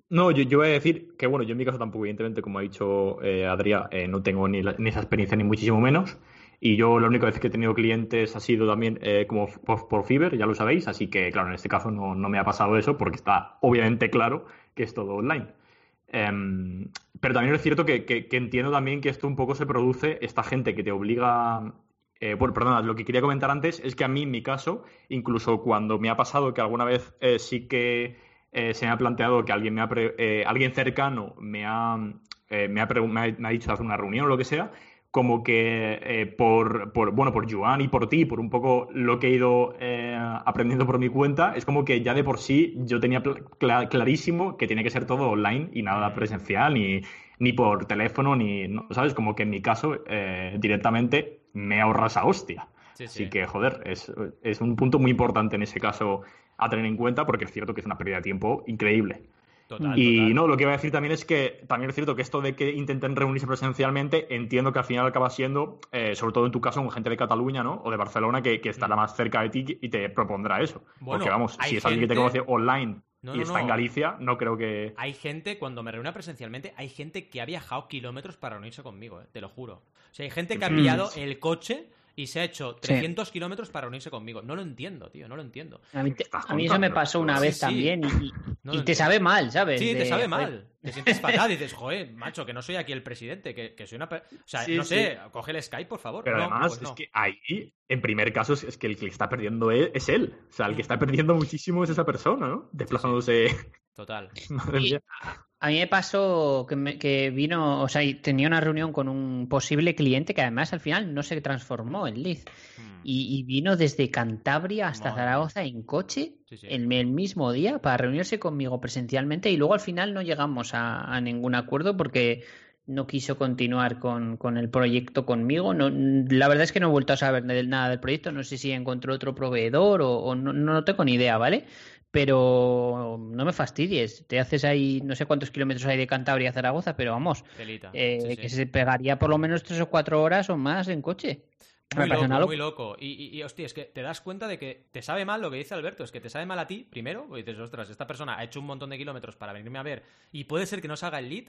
No, yo, yo voy a decir que, bueno, yo en mi caso tampoco, evidentemente, como ha dicho eh, Adrián, eh, no tengo ni, la- ni esa experiencia ni muchísimo menos. Y yo la única vez que he tenido clientes ha sido también eh, como por, por Fiverr, ya lo sabéis. Así que, claro, en este caso no, no me ha pasado eso porque está obviamente claro que es todo online. Em, pero también es cierto que, que- entiendo también que esto un poco se produce, esta gente que te obliga. bueno, perdona, lo que quería comentar antes es que a mí, en mi caso, incluso cuando me ha pasado que alguna vez sí que eh, se me ha planteado que alguien, me ha pre- eh, alguien cercano me ha, eh, me, ha me ha- me ha dicho hacer una reunión o lo que sea, como que eh, por, por, bueno, por Joan y por ti, por un poco lo que he ido eh, aprendiendo por mi cuenta, es como que ya de por sí yo tenía clarísimo que tiene que ser todo online y nada presencial, ni, ni por teléfono, ni, no, ¿sabes? Como que en mi caso eh, directamente me ahorra esa hostia.
Sí,
Así
sí.
que, joder, es, es un punto muy importante en ese caso a tener en cuenta porque es cierto que es una pérdida de tiempo increíble.
Total,
Y
total.
no, lo que iba a decir también es que también es cierto que esto de que intenten reunirse presencialmente, entiendo que al final acaba siendo, eh, sobre todo en tu caso, con gente de Cataluña, ¿no? O de Barcelona, que, que estará más cerca de ti y te propondrá eso.
Bueno,
Porque vamos, si es alguien que te conoce online
No,
y
no,
está en. Galicia, no creo que...
Hay gente, cuando me reúna presencialmente, hay gente que ha viajado kilómetros para reunirse conmigo, eh, te lo juro. O sea, hay gente que ha
Mm.
pillado el coche y se ha hecho 300 kilómetros para reunirse conmigo. No lo entiendo, tío, no lo entiendo.
A mí, te-
Estás
a mí eso me pasó una
Sí,
vez
sí.
también y, y-
No
y
lo
te
entiendo.
sabe mal, ¿sabes?
Sí, te sabe
joder,
mal. Te sientes fatal y dices, joder, macho, que no soy aquí el presidente, que, que soy una... O sea,
Sí,
no
sí.
sé, coge el Skype, por favor.
Pero
No,
además,
pues no.
es que ahí, en primer caso, es, que el que está perdiendo es, es él. O sea, el que está perdiendo muchísimo es esa persona, ¿no? Desplazándose...
Total.
Madre
Y-
mía.
A mí me pasó que, me- que vino, o sea, tenía una reunión con un posible cliente que además al final no se transformó en lead.
Mm.
Y, y vino desde Cantabria hasta
Madre
Zaragoza en coche
Sí, sí.
el, el mismo día para reunirse conmigo presencialmente y luego al final no llegamos a, a ningún acuerdo porque no quiso continuar con, con el proyecto conmigo. No, la verdad es que no he vuelto a saber nada del proyecto. No sé si encontró otro proveedor o, o no, no tengo ni idea, ¿vale? Pero no me fastidies. Te haces ahí, no sé cuántos kilómetros hay de Cantabria a Zaragoza, pero vamos, eh,
Sí, sí.
que se pegaría por lo menos tres o cuatro horas o más en coche.
Muy loco,
loca.
muy loco. Y, y, y, hostia, es que te das cuenta de que te sabe mal lo que dice Alberto. Es que te sabe mal a ti, primero, porque dices, ostras, esta persona ha hecho un montón de kilómetros para venirme a ver y puede ser que no salga el lead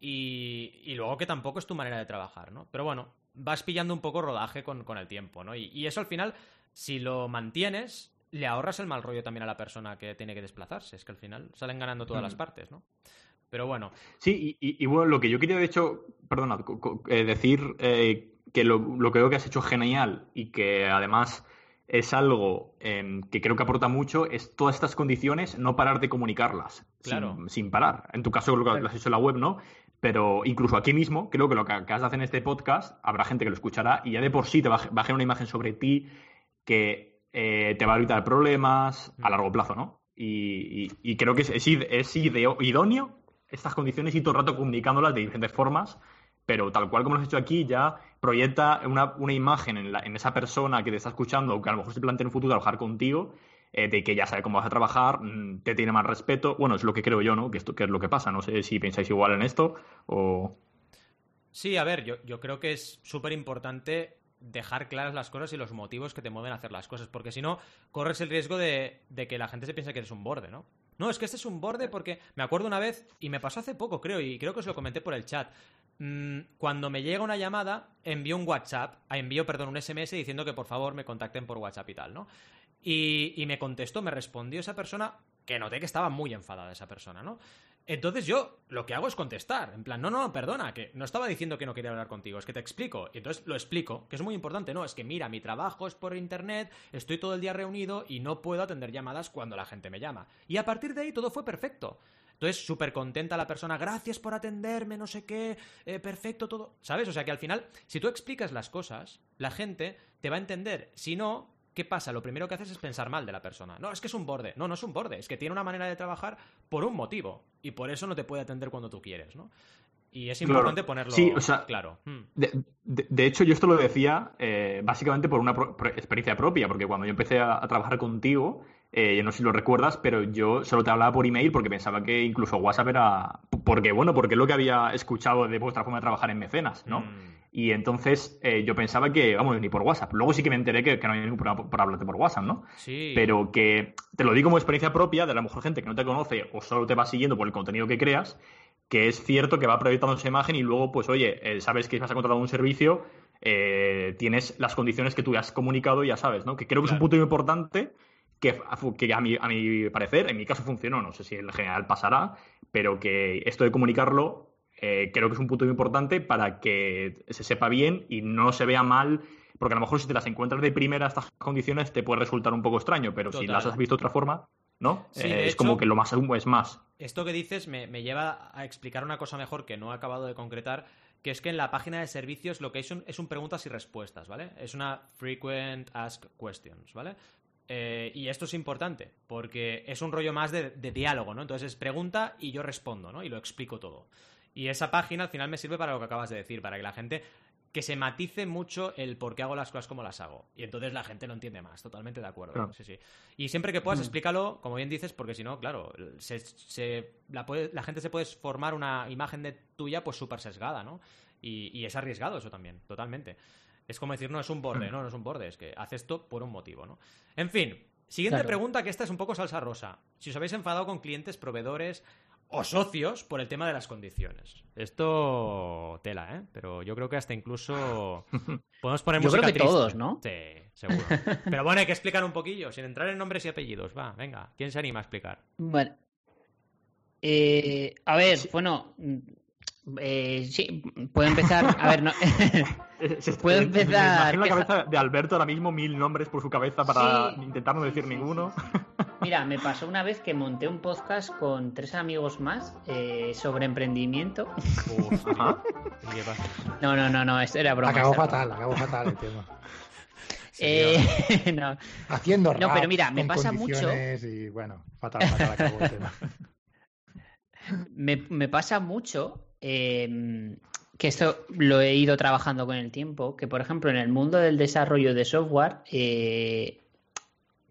y, y luego que tampoco es tu manera de trabajar, ¿no? Pero bueno, vas pillando un poco rodaje con, con el tiempo, ¿no? Y, y eso al final, si lo mantienes, le ahorras el mal rollo también a la persona que tiene que desplazarse. Es que al final salen ganando todas
Mm.
las partes, ¿no? Pero bueno,
Sí, y, bueno, lo que yo quería, de hecho, perdona, eh, decir eh, que lo, lo que creo que has hecho genial y que además es algo em, que creo que aporta mucho, es todas estas condiciones, no parar de comunicarlas
Claro.
sin, sin parar. En tu caso, lo que lo has hecho en la web, ¿no? Pero incluso aquí mismo, creo que lo que acabas de hacer en este podcast, habrá gente que lo escuchará y ya de por sí te va a generar una imagen sobre ti que eh, te va a evitar problemas a largo plazo, ¿no? Y, y- y creo que es, es, id- es ideo- idóneo estas condiciones y todo el rato comunicándolas de diferentes formas, pero tal cual como lo has hecho aquí, ya proyecta una, una imagen en, la- en esa persona que te está escuchando, que a lo mejor se plantea en un futuro trabajar contigo, eh, de que ya sabe cómo vas a trabajar, mm, te tiene más respeto. Bueno, es lo que creo yo, ¿no? Que, esto, que es lo que pasa. No sé si pensáis igual en esto o...
Sí, a ver, yo, yo creo que es súper importante dejar claras las cosas y los motivos que te mueven a hacer las cosas, porque si no, corres el riesgo de, de que la gente se piense que eres un borde, ¿no? No, es que este es un borde porque me acuerdo una vez, y me pasó hace poco, creo, y creo que os lo comenté por el chat. mm, cuando me llega una llamada, envío un WhatsApp, ah, envío, perdón, un SMS diciendo que por favor me contacten por WhatsApp y tal, ¿no? Y, y me contestó, me respondió esa persona, que noté que estaba muy enfadada esa persona, ¿no? Entonces yo lo que hago es contestar, en plan, no, no, perdona, que no estaba diciendo que no quería hablar contigo, es que te explico. Y entonces lo explico, que es muy importante, no, es que mira, mi trabajo es por internet, estoy todo el día reunido y no puedo atender llamadas cuando la gente me llama. Y a partir de ahí todo fue perfecto. Entonces, súper contenta la persona, gracias por atenderme, no sé qué, eh, perfecto todo. ¿Sabes? O sea que al final, si tú explicas las cosas, la gente te va a entender. Si no, ¿qué pasa? Lo primero que haces es pensar mal de la persona. No, es que es un borde. No, no es un borde. Es que tiene una manera de trabajar por un motivo. Y por eso no te puede atender cuando tú quieres, ¿no? Y es
Claro.
importante ponerlo
Sí, o sea,
claro. Mm.
De, de- de hecho, yo esto lo decía eh, básicamente por una pro- experiencia propia, porque cuando yo empecé a, a trabajar contigo, eh, yo no sé si lo recuerdas, pero yo solo te hablaba por email porque pensaba que incluso WhatsApp era... Porque, bueno, porque es lo que había escuchado de vuestra forma de trabajar en mecenas, ¿no?
Mm.
Y entonces eh, yo pensaba que, vamos, ni por WhatsApp. Luego sí que me enteré que, que no había ningún problema por, por hablarte por WhatsApp, ¿no?
Sí.
Pero que te lo digo como experiencia propia de a lo mejor gente que no te conoce o solo te va siguiendo por el contenido que creas, que es cierto que va proyectando esa imagen y luego, pues oye, eh, sabes que vas a contratar un servicio, eh, tienes las condiciones que tú has comunicado y ya sabes, ¿no? Que creo que es un punto muy importante que, que a, mi, a mi parecer, en mi caso funcionó, no sé si en general pasará, pero que esto de comunicarlo eh, creo que es un punto muy importante para que se sepa bien y no se vea mal, porque a lo mejor si te las encuentras de primera estas condiciones te puede resultar un poco extraño, pero si las has visto de otra forma, ¿no?
Sí,
Eh, es
hecho-
como que lo más es más.
Esto que dices me, me lleva a explicar una cosa mejor que no he acabado de concretar, que es que en la página de servicios lo que es un, es un preguntas y respuestas, ¿vale? Es una frequent ask questions, ¿vale? Eh, y esto es importante, porque es un rollo más de, de diálogo, ¿no? Entonces es pregunta y yo respondo, ¿no? Y lo explico todo. Y esa página al final me sirve para lo que acabas de decir, para que la gente que se matice mucho el por qué hago las cosas como las hago. Y entonces la gente lo entiende más, totalmente de acuerdo.
Claro.
Sí, sí. Y siempre que puedas, explícalo, como bien dices, porque si no, claro, se, se- la, puede- la gente se puede formar una imagen de tuya pues súper sesgada, ¿no? Y, y es arriesgado eso también, totalmente. Es como decir, no es un borde, no, no es un borde, es que hace esto por un motivo, ¿no? En fin, Siguiente
Claro.
pregunta, que esta es un poco salsa rosa. Si os habéis enfadado con clientes, proveedores o socios por el tema de las condiciones. Esto tela, ¿eh? Pero yo creo que hasta incluso podemos poner
Yo creo
música
que
triste.
todos, ¿no?
Sí, seguro. Pero bueno, hay que explicar un poquillo, sin entrar en nombres y apellidos. Va, venga, ¿quién se anima a explicar?
Bueno. Eh, a ver, bueno. Eh, sí, puedo empezar. A ver, no. Puedo empezar,
Me imagino la cabeza de Alberto ahora mismo, mil nombres por su cabeza para
Sí.
intentar no decir
Sí, sí,
ninguno.
Mira, me pasó una vez que monté un podcast con tres amigos más eh, sobre emprendimiento.
Uf,
Ajá.
¿qué pasa?
No, no, no, no, esto era broma.
acabó fatal, acabó fatal el tema.
Eh, no,
Haciendo
No,
rap
pero mira, me pasa mucho-
Y bueno, fatal, fatal acabó el tema.
me, me pasa mucho eh, que esto lo he ido trabajando con el tiempo, que por ejemplo en el mundo del desarrollo de software, eh,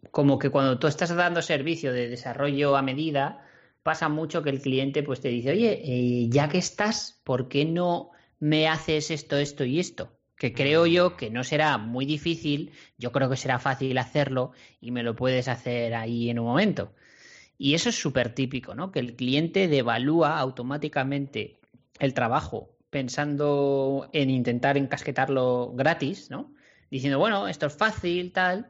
como que cuando tú estás dando servicio de desarrollo a medida, pasa mucho que el cliente pues te dice, oye, eh, ya que estás, ¿por qué no me haces esto, esto y esto? Que creo yo que no será muy difícil, yo creo que será fácil hacerlo y me lo puedes hacer ahí en un momento. Y eso es súper típico, ¿no? Que el cliente devalúa automáticamente el trabajo pensando en intentar encasquetarlo gratis, ¿no? Diciendo, bueno, esto es fácil, tal.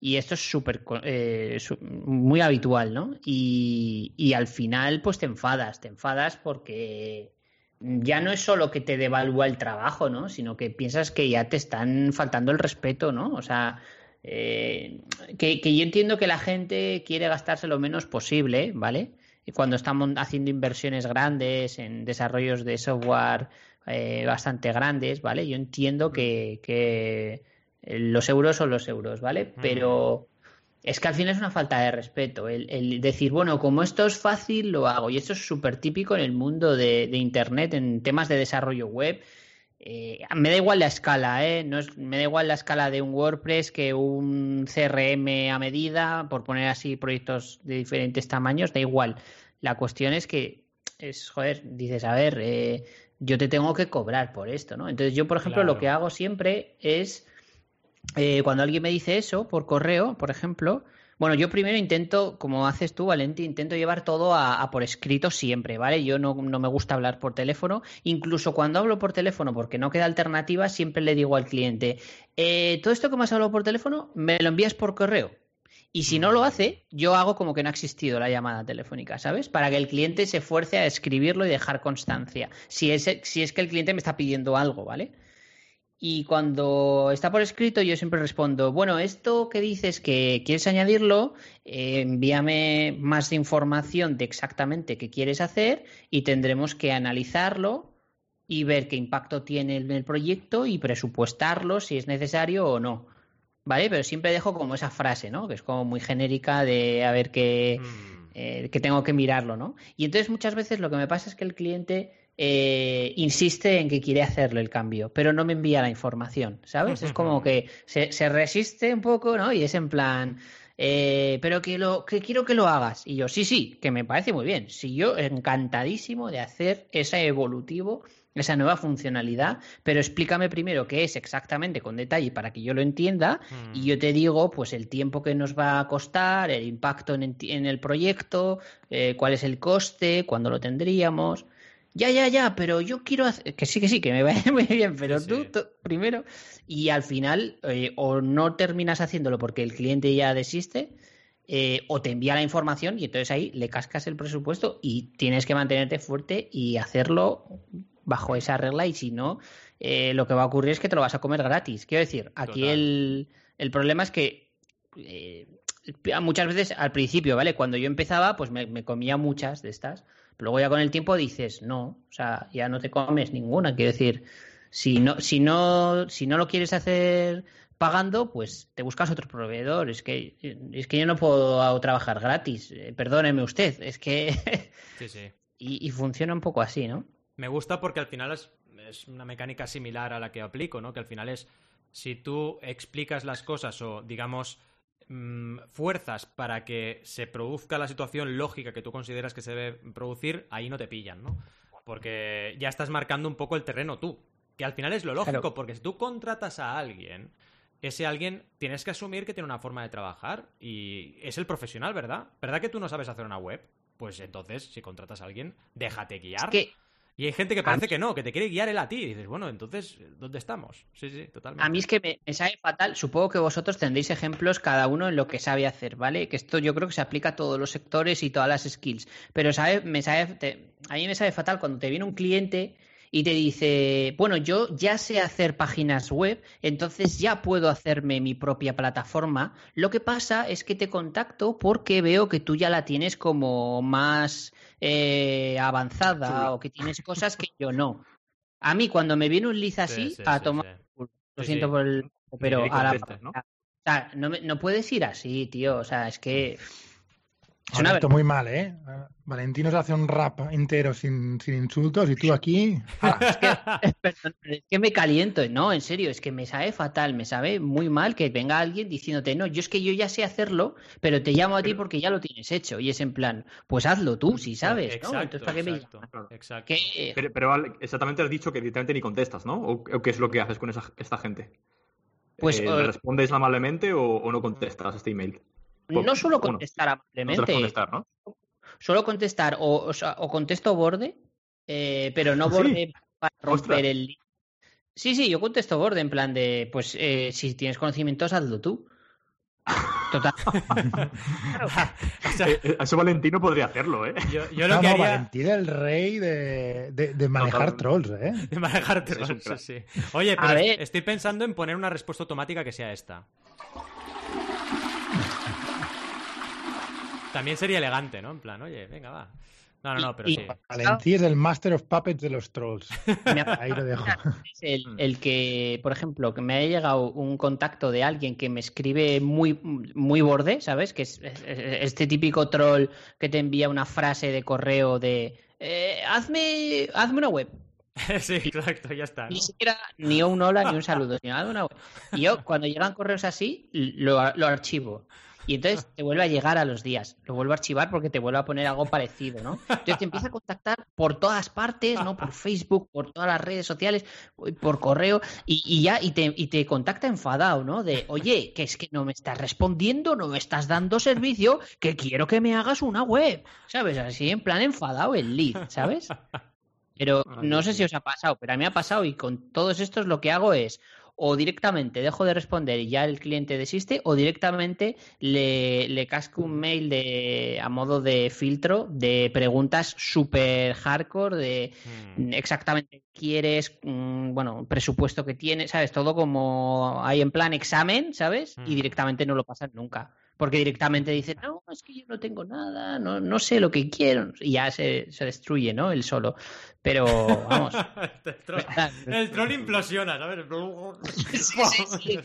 Y esto es súper, eh, muy habitual, ¿no? Y, y al final, pues te enfadas, te enfadas porque ya no es solo que te devalúa el trabajo, ¿no? Sino que piensas que ya te están faltando el respeto, ¿no? O sea, eh, que, que yo entiendo que la gente quiere gastarse lo menos posible, ¿vale? Cuando estamos haciendo inversiones grandes en desarrollos de software eh, bastante grandes, ¿vale? Yo entiendo que, que los euros son los euros, ¿vale? Pero es que al final es una falta de respeto. El, el decir, bueno, como esto es fácil, lo hago. Y esto es súper típico en el mundo de, de Internet, en temas de desarrollo web. Eh, me da igual la escala, ¿eh? No es, me da igual la escala de un WordPress que un CRM a medida, por poner así proyectos de diferentes tamaños, da igual. La cuestión es que es, joder, dices, a ver, eh, yo te tengo que cobrar por esto, ¿no? Entonces yo, por ejemplo,
Claro.
lo que hago siempre es, eh, cuando alguien me dice eso por correo, por ejemplo, bueno, yo primero intento, como haces tú, Valenti, intento llevar todo a, a por escrito siempre, ¿vale? Yo no, no me gusta hablar por teléfono. Incluso cuando hablo por teléfono, porque no queda alternativa, siempre le digo al cliente, eh, todo esto que me has hablado por teléfono, me lo envías por correo. Y si no lo hace, yo hago como que no ha existido la llamada telefónica, ¿sabes? Para que el cliente se esfuerce a escribirlo y dejar constancia. Si es, si es que el cliente me está pidiendo algo, ¿vale? Y cuando está por escrito, yo siempre respondo, bueno, esto que dices que quieres añadirlo, eh, envíame más información de exactamente qué quieres hacer y tendremos que analizarlo y ver qué impacto tiene en el proyecto y presupuestarlo si es necesario o no. ¿Vale? Pero siempre dejo como esa frase, ¿no? Que es como muy genérica de a ver qué,
Mm.
eh, que tengo que mirarlo, ¿no? Y entonces muchas veces lo que me pasa es que el cliente eh, insiste en que quiere hacerle el cambio, pero no me envía la información, ¿sabes? Es como que se, se resiste un poco, ¿no? Y es en plan, eh, pero que lo que quiero que lo hagas. Y yo, sí, sí, que me parece muy bien. Sí, yo encantadísimo de hacer ese evolutivo, esa nueva funcionalidad, pero explícame primero qué es exactamente con detalle para que yo lo entienda
Mm.
y yo te digo, pues el tiempo que nos va a costar, el impacto en el, ti- en el proyecto, eh, cuál es el coste, cuándo lo tendríamos. Ya, ya, ya, pero yo quiero hacer... Que sí, que sí, que me vaya muy bien, pero
Sí,
tú, primero... Y al final, eh, o no terminas haciéndolo porque el cliente ya desiste, eh, o te envía la información y entonces ahí le cascas el presupuesto y tienes que mantenerte fuerte y hacerlo bajo esa regla y si no, eh, lo que va a ocurrir es que te lo vas a comer gratis. Quiero decir, aquí el, el problema es que eh, muchas veces al principio, ¿vale? Cuando yo empezaba, pues me, me comía muchas de estas. Luego ya con el tiempo dices, no, o sea, ya no te comes ninguna. Quiero decir, si no, si no, si no lo quieres hacer pagando, pues te buscas otro proveedor. Es que, es que yo no puedo trabajar gratis. Eh, Perdóneme usted. Es que.
Sí, sí.
y, y funciona un poco así, ¿no?
Me gusta porque al final es, es una mecánica similar a la que aplico, ¿no? Que al final es, si tú explicas las cosas o, digamos, mm, fuerzas para que se produzca la situación lógica que tú consideras que se debe producir, ahí no te pillan, ¿no? Porque ya estás marcando un poco el terreno tú. Que al final es lo lógico,
Claro.
porque si tú contratas a alguien, ese alguien tienes que asumir que tiene una forma de trabajar y es el profesional, ¿verdad? ¿Verdad que tú no sabes hacer una web? Pues entonces, si contratas a alguien, déjate guiar.
Es que
Y hay gente que parece que no, que te quiere guiar él a ti. Y dices, bueno, entonces, ¿dónde estamos? Sí, sí, totalmente.
A mí es que me, me sabe fatal. Supongo que vosotros tendréis ejemplos cada uno en lo que sabe hacer, ¿vale? Que esto yo creo que se aplica a todos los sectores y todas las skills. Pero sabe, me sabe, te- a mí me sabe fatal cuando te viene un cliente y te dice, bueno, yo ya sé hacer páginas web, entonces ya puedo hacerme mi propia plataforma. Lo que pasa es que te contacto porque veo que tú ya la tienes como más eh, avanzada o que tienes cosas que yo no. A mí cuando me viene un lead así,
Sí, sí,
a tomar. Lo siento por el... Pero a la...
¿no?
O sea, no, me- no puedes ir así, tío. O sea, es que... Es una
Alberto, muy mal, ¿eh? Valentino se hace un rap entero sin, sin insultos y tú aquí. ¡hala!
Perdón, pero es que me caliento, no, en serio, es que me sabe fatal, me sabe muy mal que venga alguien diciéndote, no, yo es que yo ya sé hacerlo, pero te llamo a ti porque ya lo tienes hecho. Y es en plan, pues hazlo tú, si sabes, ¿no?
Exacto,
Entonces, ¿para qué me
exacto,
llamas?
Claro.
exacto.
Que-
Pero, exactamente has dicho que directamente ni contestas, ¿no? ¿O, o qué es lo que haces con esa, esta gente?
Pues,
Eh,
eh,
¿Le respondes amablemente o, o no contestas este email?
No suelo
bueno,
contestar
No sueles
amablemente,
contestar, ¿no?
suelo contestar o, o, sea, o contesto borde, eh, pero no
¿Sí?
borde para romper
Ostras.
el link. Sí, sí, yo contesto borde en plan de, pues eh, si tienes conocimientos, hazlo tú. Total.
O sea,
Eh, eso Valentino podría hacerlo, ¿eh?
yo, yo lo
No,
que
no,
haría...
Valentín el rey de, de- de manejar trolls, ¿eh?
De manejar trolls,
crack.
sí, sí. Oye, pero estoy pensando en poner una respuesta automática que sea esta. También sería elegante, ¿no? En plan, oye, venga, va. No, no, no, pero
Y-
sí.
Valentín es el master of puppets de los trolls. Ahí lo dejo.
es el,
Mm.
el que, por ejemplo, que me haya llegado un contacto de alguien que me escribe muy, muy borde, ¿sabes? Que es, es- es este típico troll que te envía una frase de correo de eh, hazme, hazme una web.
sí, exacto, ya está. ¿no?
Ni siquiera ni un hola ni un saludo, sino hazme una web. Y yo, cuando llegan correos así, lo, lo archivo. Y entonces te vuelve a llegar a los días. Lo vuelvo a archivar porque te vuelve a poner algo parecido, ¿no? Entonces te empieza a contactar por todas partes, ¿no? Por Facebook, por todas las redes sociales, por correo, y, y ya, y te, y te contacta enfadado, ¿no? De, oye, que es que no me estás respondiendo, no me estás dando servicio, que quiero que me hagas una web. ¿Sabes? Así en plan enfadado el lead, ¿sabes? Pero no sé si os ha pasado, pero a mí me ha pasado y con todos estos lo que hago es o directamente dejo de responder y ya el cliente desiste o directamente le, le casco un mail de a modo de filtro de preguntas súper hardcore de
Mm.
exactamente qué quieres, mm, bueno, presupuesto que tienes, ¿sabes? Todo como hay en plan examen, ¿sabes? Y
Mm.
directamente no lo pasan nunca. Porque directamente dicen, no, es que yo no tengo nada, no, no sé lo que quiero. Y ya se, se destruye, ¿no? El solo. Pero, vamos.
el, troll, el troll implosiona, ¿sabes?
Sí, sí, sí.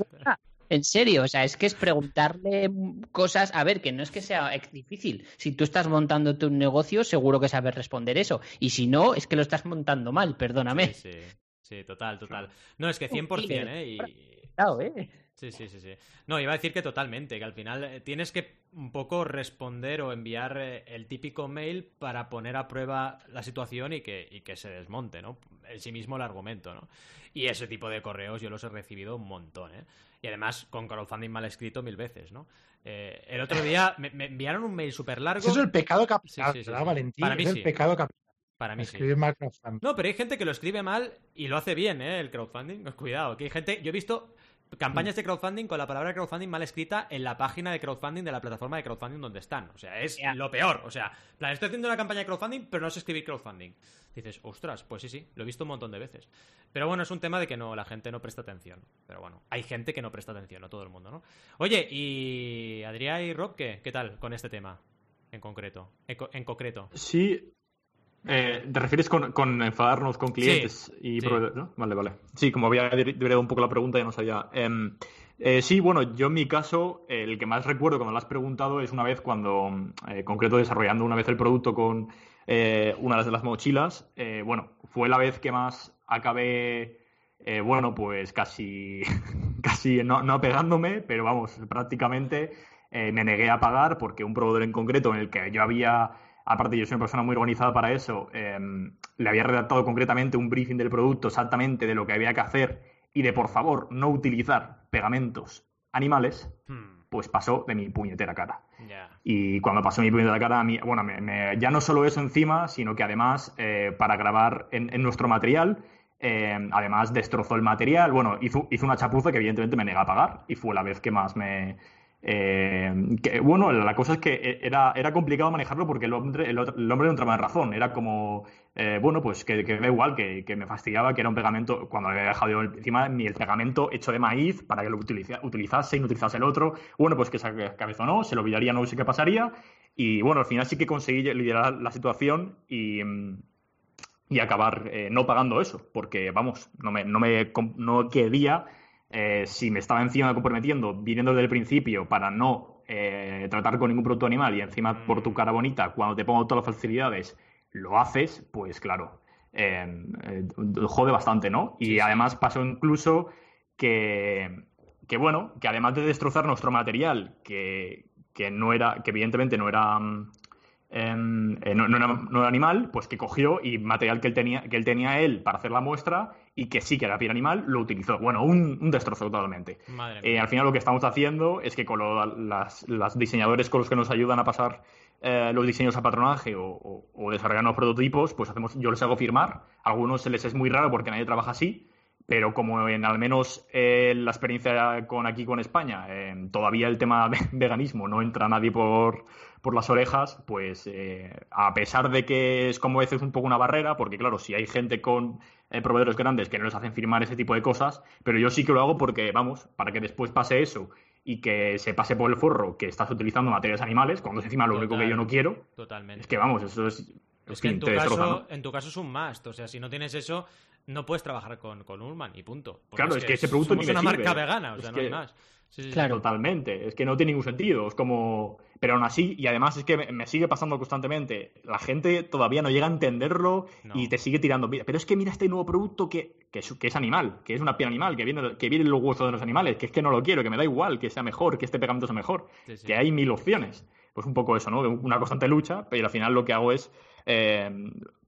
En serio, o sea, es que es preguntarle cosas. A ver, que no es que sea difícil. Si tú estás montándote un negocio, seguro que sabes responder eso. Y si no, es que lo estás montando mal, perdóname.
Sí, sí, sí, total, total. No, es que 100%, ¿eh? Y...
Claro, ¿eh?
Sí, sí, sí, sí. No, iba a decir que totalmente, que al final eh, tienes que un poco responder o enviar eh, el típico mail para poner a prueba la situación y que, y que se desmonte, ¿no? En sí mismo el argumento, ¿no? Y ese tipo de correos yo los he recibido un montón, ¿eh? Y además con crowdfunding mal escrito mil veces, ¿no? Eh, el otro día me, me enviaron un mail súper largo.
Ese es el pecado capital,
Sí, sí, sí,
¿verdad,
sí.
Valentín?
Para mí
es el pecado capital.
Para mí sí.
Escribir mal crowdfunding.
No, pero hay gente que lo escribe mal y lo hace bien, ¿eh? El crowdfunding. Cuidado, que hay gente. Yo he visto campañas de crowdfunding con la palabra crowdfunding mal escrita en la página de crowdfunding de la plataforma de crowdfunding donde están. O sea, es lo peor. O sea, en plan, estoy haciendo una campaña de crowdfunding, pero no sé escribir crowdfunding. Dices, ostras, pues sí, sí, lo he visto un montón de veces. Pero bueno, es un tema de que no, la gente no presta atención. Pero bueno, hay gente que no presta atención, no todo el mundo, ¿no? Oye, y Adrián y Rob, ¿qué? ¿Qué tal con este tema? En concreto. En, co- en concreto.
Sí. Eh, ¿Te refieres con, con enfadarnos con clientes y
sí.
proveedores? ¿no? Vale, vale. Sí, como había derivado un poco la pregunta, ya no sabía. Em, eh, sí, bueno, yo en mi caso, el que más recuerdo cuando lo has preguntado es una vez cuando, eh, concreto, desarrollando una vez el producto con eh, una de las mochilas, eh, bueno, fue la vez que más acabé, bueno, pues casi, casi no, no pegándome, pero vamos, prácticamente me negué a pagar porque un proveedor en concreto en el que yo había aparte yo soy una persona muy organizada para eso, eh, le había redactado concretamente un briefing del producto exactamente de lo que había que hacer y de por favor no utilizar pegamentos animales,
Hmm,
pues pasó de mi puñetera cara. Y cuando pasó mi puñetera cara, a mí, bueno, me- me- ya no solo eso encima, sino que además eh, para grabar en, en nuestro material, eh, además destrozó el material, bueno, hizo, hizo una chapuza que evidentemente me negué a pagar y fue la vez que más me... eh, que, bueno, la cosa es que era, era complicado manejarlo porque el hombre, el, hombre no entraba en razón, era como, eh, bueno, pues que, que da igual, que, me fastidiaba que era un pegamento, cuando había dejado encima ni el pegamento hecho de maíz para que lo utiliza- utilizase y no utilizase el otro, bueno, pues que se cabezonó, se lo olvidaría, no sé qué pasaría, y bueno, al final sí que conseguí liderar la situación y, y acabar eh, no pagando eso, porque vamos, no me, no me no quería, eh, si me estaba encima comprometiendo, viniendo desde el principio para no eh, tratar con ningún producto animal y encima por tu cara bonita, cuando te pongo todas las facilidades, lo haces, pues claro, eh, eh, jode bastante, ¿no? Y además pasó incluso que, que, bueno, que además de destrozar nuestro material, que, que no era, que evidentemente no era, mm, em, eh, no, no era, no era animal, pues que cogió y material que él tenía, que él tenía él para hacer la muestra y que sí que era piel animal, lo utilizó. Bueno, un, un destrozo totalmente. Eh, al final lo que estamos haciendo es que con lo- las, las diseñadores con los que nos ayudan a pasar eh, los diseños a patronaje o, o, o desarrollar nuevos prototipos, pues hacemos, yo les hago firmar. A algunos se les es muy raro porque nadie trabaja así, pero como en al menos eh, la experiencia con aquí con España, eh, todavía el tema de veganismo no entra nadie por, por las orejas, pues eh, a pesar de que es como a veces un poco una barrera, porque claro, si hay gente con eh, proveedores grandes que no les hacen firmar ese tipo de cosas, pero yo sí que lo hago porque, vamos, para que después pase eso y que se pase por el forro que estás utilizando materiales animales, cuando es encima lo único que yo no quiero,
Totalmente.
es que vamos, eso es...
Es que en tu, caso,
¿no?
en tu caso es un must. O sea, si no tienes eso, no puedes trabajar con, con Ullman y punto. Porque
Claro, es que ese producto
somos
ni me
una
sirve.
marca vegana, o
Es
sea, no
que-
hay más. Sí, sí, sí.
Claro.
Totalmente, es que no tiene ningún sentido, es como... Pero aún así, y además es que me, sigue pasando constantemente, la gente todavía no llega a entenderlo
No.
y te sigue tirando, "Mira, pero es que mira este nuevo producto que, que, es, que es animal, que es una piel animal, que viene, que viene en los huesos de los animales, que es que no lo quiero, que me da igual, que sea mejor, que este pegamento sea mejor,
Sí, sí.
que hay mil opciones. Pues un poco eso, ¿no? Una constante lucha, pero al final lo que hago es, eh,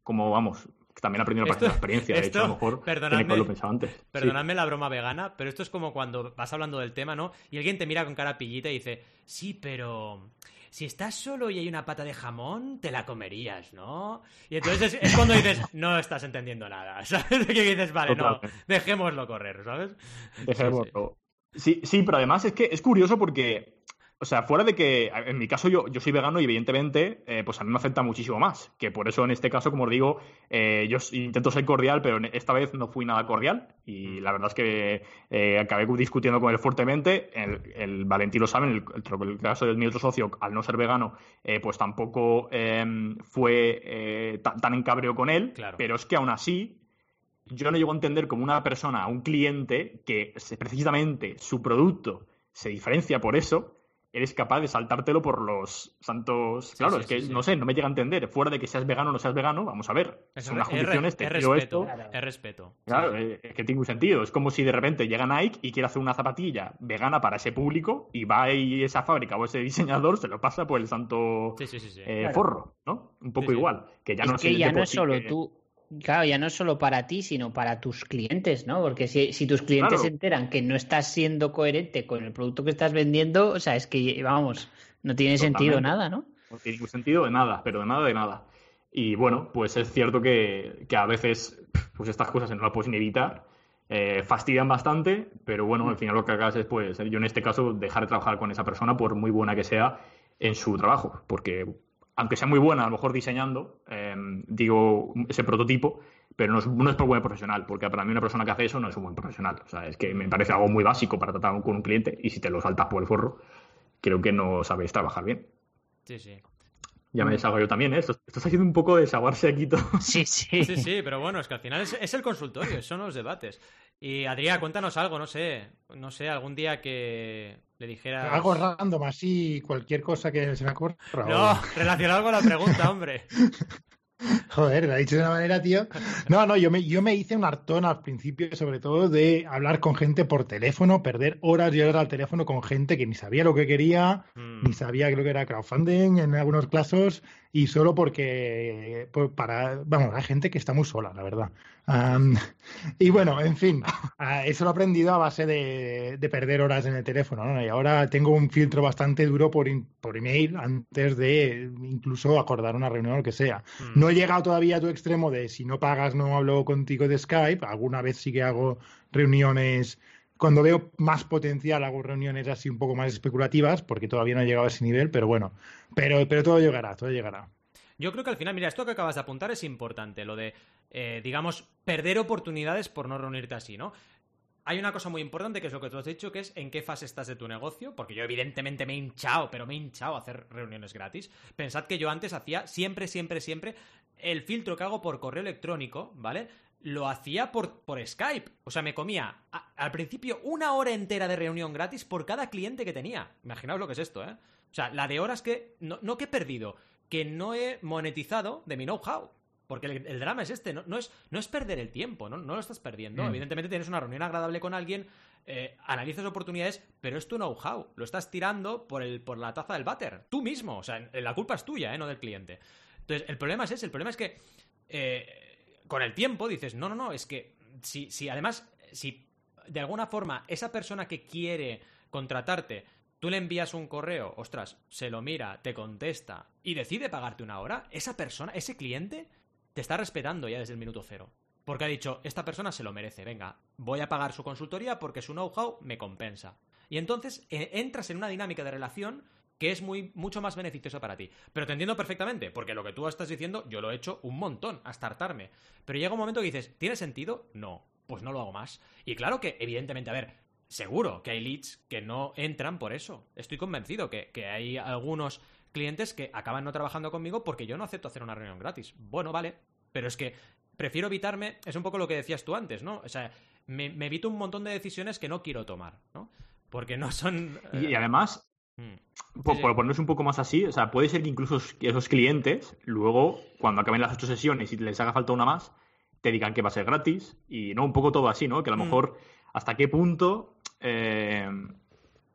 como vamos, también aprendí una
Esto-
la experiencia, de hecho, a lo
esto,
mejor
perdonadme,
pensado antes. Sí.
La broma vegana, pero esto es como cuando vas hablando del tema, ¿no? Y alguien te mira con cara pillita y dice, sí, pero si estás solo y hay una pata de jamón, te la comerías, ¿no? Y entonces es, es cuando dices, no estás entendiendo nada, ¿sabes? Que dices, vale, no, dejémoslo correr, ¿sabes?
Dejémoslo. Sí, sí, pero además es que es curioso porque, o sea, fuera de que, en mi caso yo, yo soy vegano y evidentemente, eh, pues a mí me afecta muchísimo más, que por eso en este caso, como os digo, eh, yo intento ser cordial, pero esta vez no fui nada cordial. Y la verdad es que eh, acabé discutiendo con él fuertemente, el, el Valentín lo sabe, en el, caso de mi otro socio, al no ser vegano, eh, pues tampoco eh, fue ta- tan en cabreo con él,
Claro.
pero es que aún así yo no llego a entender como una persona, un cliente, que se- precisamente su producto se diferencia por eso, eres capaz de saltártelo por los santos. Claro,
sí,
es que
sí, sí.
no sé, no me llega a entender. Fuera de que seas vegano o no seas vegano, vamos a ver.
Es,
son
re-
condiciones, te
respeto,
esto.
Es respeto.
Claro, eh, es que tiene un sentido. Es como si de repente llega Nike y quiere hacer una zapatilla vegana para ese público y va ahí esa fábrica o ese diseñador se lo pasa por el santo
Sí, sí, sí, sí.
eh,
Claro.
forro, ¿no? Un poco
Sí, sí.
igual. Que ya
es
no
que ya no es solo
que-
tú, claro, ya no es solo para ti, sino para tus clientes, ¿no? Porque si, si tus clientes
Claro.
se enteran que no estás siendo coherente con el producto que estás vendiendo, o sea, es que, vamos, no tiene sentido nada, ¿no?
No tiene ningún sentido de nada, pero de nada de nada. Y bueno, pues es cierto que, que a veces pues estas cosas no las puedes ni evitar. eh, fastidian bastante, pero bueno, al final lo que hagas es, pues, yo en este caso, dejar de trabajar con esa persona, por muy buena que sea, en su trabajo. Porque aunque sea muy buena, a lo mejor diseñando, eh, digo, ese prototipo, pero no es, no es por buen profesional, porque para mí una persona que hace eso no es un buen profesional. O sea, es que me parece algo muy básico para tratar con un cliente y si te lo saltas por el forro, creo que no sabéis trabajar bien.
Sí, sí.
Ya
Mm.
me deshago yo también, ¿eh? Esto, esto está haciendo un poco de desaguarse aquí todo.
Sí, sí.
Sí, sí, pero bueno, es que al final es, es el consultorio, son los debates. Y Adrián, cuéntanos algo, no sé, no sé, algún día que le dijeras...
Algo random, así, cualquier cosa que se me ocurra.
No,
o-
relacionado con la pregunta, hombre.
Joder, lo ha dicho de una manera, tío. No, no, yo me, yo me hice un hartón al principio, sobre todo de hablar con gente por teléfono, perder horas y horas al teléfono con gente que ni sabía lo que quería,
Mm.
ni sabía creo que era crowdfunding en algunos casos, y solo porque, pues, para, vamos, hay gente que está muy sola, la verdad. Am, y bueno, en fin, eso lo he aprendido a base de, de perder horas en el teléfono, ¿no? Y ahora tengo un filtro bastante duro por, in- por email antes de incluso acordar una reunión o lo que sea.
Mm.
No he llegado todavía a tu extremo de si no pagas no hablo contigo de Skype. Alguna vez sí que hago reuniones. Cuando veo más potencial hago reuniones así un poco más especulativas porque todavía no he llegado a ese nivel, pero bueno, pero, pero todo llegará, todo llegará.
Yo creo que al final, mira, esto que acabas de apuntar es importante, lo de, eh, digamos, perder oportunidades por no reunirte así, ¿no? Hay una cosa muy importante que es lo que tú has dicho, que es en qué fase estás de tu negocio, porque yo evidentemente me he hinchado, pero me he hinchado a hacer reuniones gratis. Pensad que yo antes hacía siempre, siempre, siempre el filtro que hago por correo electrónico, ¿vale? Lo hacía por, por Skype. O sea, me comía a- al principio una hora entera de reunión gratis por cada cliente que tenía. Imaginaos lo que es esto, ¿eh? O sea, la de horas que. No, no que he perdido, que no he monetizado de mi know-how. Porque el, el drama es este, no, no es, no es perder el tiempo, ¿no? No lo estás perdiendo.
Mm.
Evidentemente tienes una reunión agradable con alguien, eh, analizas oportunidades, pero es tu know-how. Lo estás tirando por, el, por la taza del váter. Tú mismo. O sea, la culpa es tuya, ¿eh? No del cliente. Entonces, el problema es ese. El problema es que eh, con el tiempo dices, no, no, no, es que si, si además, si de alguna forma esa persona que quiere contratarte, tú le envías un correo, ostras, se lo mira, te contesta y decide pagarte una hora, esa persona, ese cliente, te está respetando ya desde el minuto cero. Porque ha dicho, esta persona se lo merece, venga, voy a pagar su consultoría porque su know-how me compensa. Y entonces eh, entras en una dinámica de relación que es muy, mucho más beneficiosa para ti. Pero te entiendo perfectamente, porque lo que tú estás diciendo, yo lo he hecho un montón, hasta hartarme. Pero llega un momento que dices, ¿tiene sentido? No, pues no lo hago más. Y claro que, evidentemente, a ver, seguro que hay leads que no entran por eso. Estoy convencido que, que hay algunos clientes que acaban no trabajando conmigo porque yo no acepto hacer una reunión gratis. Bueno, vale, pero es que prefiero evitarme, es un poco lo que decías tú antes, ¿no? O sea, me, me evito un montón de decisiones que no quiero tomar, ¿no? Porque no son...
Y, y
eh,
además. Por,
Sí, sí.
por ponerse un poco más así, o sea, puede ser que incluso esos- clientes, luego, cuando acaben las ocho sesiones y les haga falta una más, te digan que va a ser gratis y no un poco todo así, ¿no? Que a lo
Mm.
mejor hasta qué punto. eh,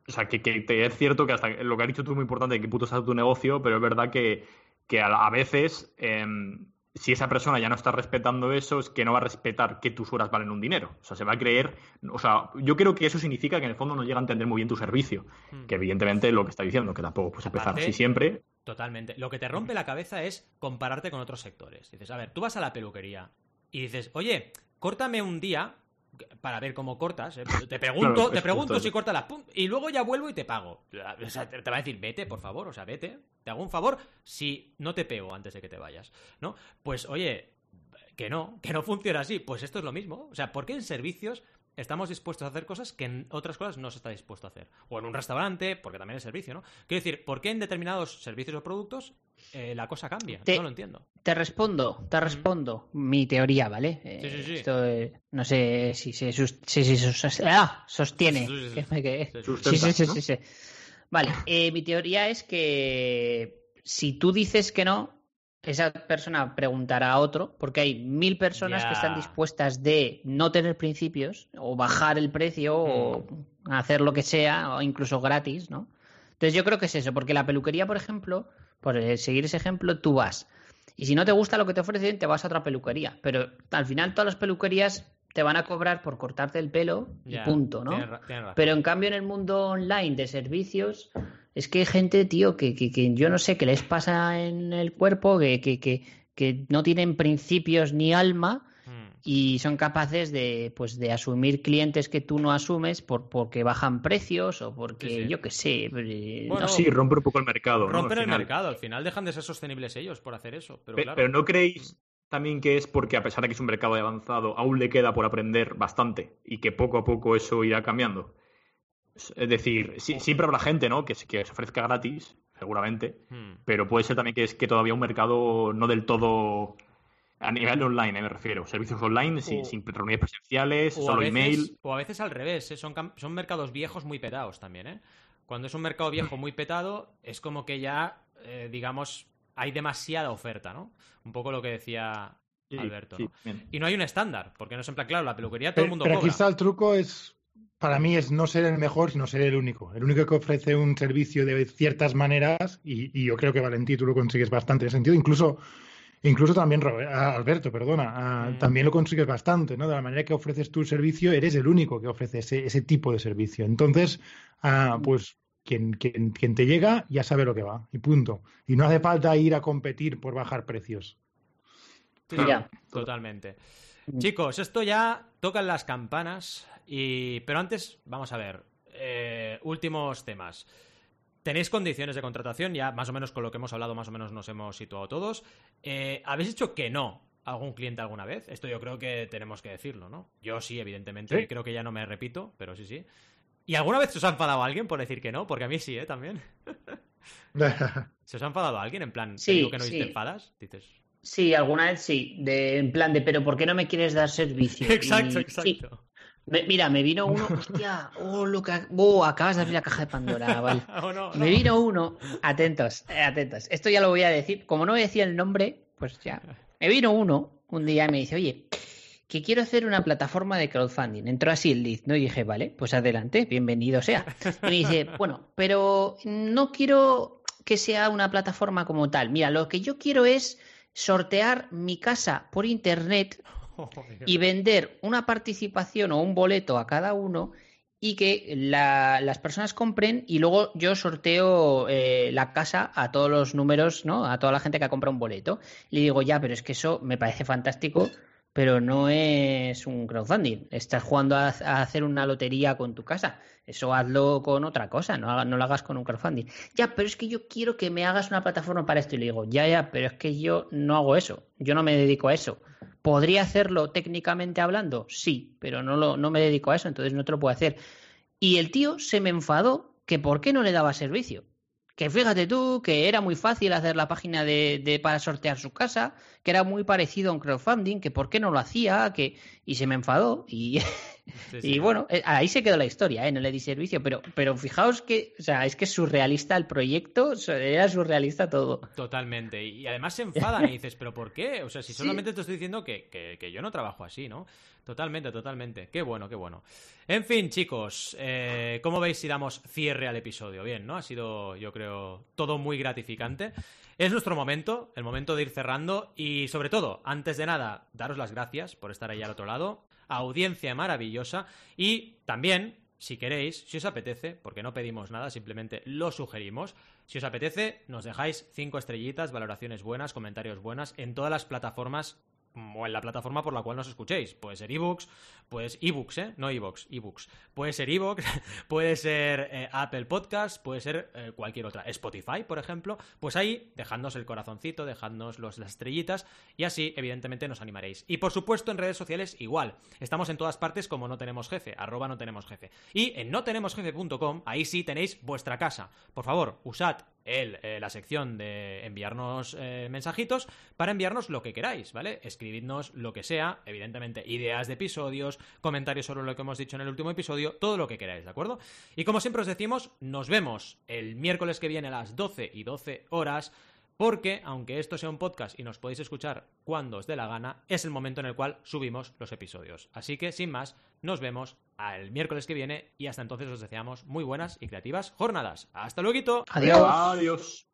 o sea, que, que te- es cierto que hasta lo que has dicho tú es muy importante, que puto está tu negocio, pero es verdad que, que a, a veces, em, si esa persona ya no está respetando eso, es que no va a respetar que tus horas valen un dinero. O sea, se va a creer. O sea, yo creo que eso significa que en el fondo no llega a entender muy bien tu servicio.
Mm.
Que evidentemente lo que está diciendo, que tampoco puedes empezar
Aparte-
así siempre.
Totalmente. Lo que te rompe la cabeza es compararte con otros sectores. Dices, a ver, tú vas a la peluquería y dices, oye, córtame un día para ver cómo cortas. ¿eh? Te pregunto,
Claro,
te pregunto
justo
si cortas las pum, y luego ya vuelvo y te pago. O sea, te te va a decir, vete, por favor, o sea, vete. Te hago un favor si no te pego antes de que te vayas, ¿no? Pues, oye, que no, que no funciona así. Pues esto es lo mismo. O sea, ¿por qué en servicios estamos dispuestos a hacer cosas que en otras cosas no se está dispuesto a hacer? O en un restaurante, porque también es servicio, ¿no? Quiero decir, ¿por qué en determinados servicios o productos eh, la cosa cambia?
Te-
No lo entiendo.
Te respondo, te respondo mi teoría, ¿vale? Eh,
Sí, sí, sí.
Esto eh, no sé si se ah, sostiene.
Sí, sí, sí. Sí, sí.
Sí, sí, sí, sí, sí. Vale, mi teoría es que si tú dices que no, esa persona preguntará a otro, porque hay mil personas que están dispuestas de no tener principios, o bajar el precio, o
Mm.
hacer lo que sea, o incluso gratis, ¿no? Entonces yo creo que es eso, porque la peluquería, por ejemplo, por eh, seguir ese ejemplo, tú vas. Y si no te gusta lo que te ofrecen, te vas a otra peluquería. Pero al final todas las peluquerías te van a cobrar por cortarte el pelo y punto, ¿no? Pero en cambio en el mundo online de servicios es que hay gente, tío, que, que, que yo no sé qué les pasa en el cuerpo, que, que, que, que no tienen principios ni alma
Mm.
y son capaces de, pues, de asumir clientes que tú no asumes por, porque bajan precios o porque,
Sí, sí.
yo qué sé. eh,
Bueno,
no.
Sí, rompe un poco el mercado.
Rompen el
final.
mercado, al final dejan de ser sostenibles ellos por hacer eso. Pero
Pe-
claro.
Pero ¿no creéis también que es porque a pesar de que es un mercado avanzado, aún le queda por aprender bastante y que poco a poco eso irá cambiando? Es decir, sí- siempre habrá gente, ¿no? Que, se- que se ofrezca gratis, seguramente,
Mm.
pero puede ser también que es que todavía un mercado no del todo a nivel online, eh, me refiero, servicios online, sin,
O-
sin reuniones presenciales,
O
solo
veces,
email.
o a veces al revés, ¿eh? son, son mercados viejos muy petados también, ¿eh? Cuando es un mercado viejo muy petado, es como que ya, eh, digamos, hay demasiada oferta, ¿no? Un poco lo que decía
Sí,
Alberto,
sí,
¿no? Y no hay un estándar, porque no es en plan, claro, la peluquería todo el mundo
pero aquí está el truco, es para mí es no ser el mejor, sino ser el único. El único que ofrece un servicio de ciertas maneras, y, y yo creo que Valentí tú lo consigues bastante en ese sentido, incluso, incluso también Robe- ah, Alberto, perdona,
Mm.
también lo consigues bastante, ¿no? De la manera que ofreces tu servicio, eres el único que ofrece ese, ese tipo de servicio. Entonces, ah, pues quien, quien, quien te llega ya sabe lo que va, y punto. Y no hace falta ir a competir por bajar precios.
Sí,
Ya.
Totalmente.
Mm.
Chicos, esto ya tocan las campanas, y... pero antes, vamos a ver, eh, últimos temas. ¿Tenéis condiciones de contratación? Ya más o menos con lo que hemos hablado, más o menos nos hemos situado todos. Eh, ¿Habéis dicho que no a algún cliente alguna vez? Esto yo creo que tenemos que decirlo, ¿no? Yo sí, evidentemente,
Sí.
creo que ya no me repito, pero sí, sí. ¿Y alguna vez se os ha enfadado alguien por decir que no? Porque a mí sí, ¿eh? También. ¿Se os ha enfadado alguien? En plan, te
Sí,
digo que no
sí.
te enfadas. Dices...
Sí, alguna vez sí, de, en plan de, pero ¿por qué no me quieres dar servicio?
Exacto,
Y-
exacto.
sí. Me- mira, me vino uno, hostia, oh, lo que- oh, acabas de abrir la caja de Pandora, vale.
Oh, no,
Me
no.
vino uno, atentos, eh, atentos. Esto ya lo voy a decir. Como no me decía el nombre, pues ya. Me vino uno un día y me dice, oye, que quiero hacer una plataforma de crowdfunding. Entró así el lead, ¿no? Y dije, vale, pues adelante, bienvenido sea. Y me dice, bueno, pero no quiero que sea una plataforma como tal. Mira, lo que yo quiero es sortear mi casa por internet y vender una participación o un boleto a cada uno y que la- las personas compren y luego yo sorteo eh, la casa a todos los números, ¿no? A toda la gente que ha comprado un boleto. Le digo, ya, pero es que eso me parece fantástico, pero no es un crowdfunding. Estás jugando a, hacer una lotería con tu casa. Eso hazlo con otra cosa, no, no lo hagas con un crowdfunding. Ya, pero es que yo quiero que me hagas una plataforma para esto. Y le digo, ya, ya, pero es que yo no hago eso. Yo no me dedico a eso. ¿Podría hacerlo técnicamente hablando? Sí, pero no, lo, no me dedico a eso, entonces no te lo puedo hacer. Y el tío se me enfadó que por qué no le daba servicio. Que fíjate tú, que era muy fácil hacer la página de, de- para sortear su casa, que era muy parecido a un crowdfunding, que por qué no lo hacía, que y se me enfadó y,
Sí, sí.
y bueno, eh, ahí se quedó la historia, ¿eh? no le di servicio, pero, pero fijaos que, o sea, es que es surrealista el proyecto, era surrealista todo.
Totalmente. Y además se enfadan y dices, ¿pero por qué? O sea, si
Sí.
solamente te estoy diciendo que, que- que yo no trabajo así, ¿no? Totalmente, totalmente. Qué bueno, qué bueno. En fin, chicos, eh, ¿cómo veis si damos cierre al episodio? Bien, ¿no? Ha sido, yo creo, todo muy gratificante. Es nuestro momento, el momento de ir cerrando y sobre todo, antes de nada, daros las gracias por estar ahí al otro lado. Audiencia maravillosa. Y también, si queréis, si os apetece, porque no pedimos nada, simplemente lo sugerimos, si os apetece, nos dejáis cinco estrellitas, valoraciones buenas, comentarios buenas en todas las plataformas o en la plataforma por la cual nos escuchéis. Puede ser ebooks, pues ebooks, ¿eh? No ebooks, ebooks. Puede ser ebooks, puede ser eh, Apple Podcast, puede ser eh, cualquier otra. Spotify, por ejemplo. Pues ahí, dejadnos el corazoncito, dejadnos las estrellitas y así, evidentemente, nos animaréis. Y por supuesto, en redes sociales, igual. Estamos en todas partes como no tenemos jefe, arroba no tenemos jefe. Y en notenemosjefe.com, ahí sí tenéis vuestra casa. Por favor, usad el, eh, la sección de enviarnos eh, mensajitos para enviarnos lo que queráis, ¿vale? Escribidnos lo que sea, evidentemente ideas de episodios, comentarios sobre lo que hemos dicho en el último episodio, todo lo que queráis, ¿de acuerdo? Y como siempre os decimos, nos vemos el miércoles que viene a las 12 y 12 horas. Porque, aunque esto sea un podcast y nos podéis escuchar cuando os dé la gana, es el momento en el cual subimos los episodios. Así que, sin más, nos vemos el miércoles que viene y hasta entonces os deseamos muy buenas y creativas jornadas. ¡Hasta luego!
Adiós.
Adiós.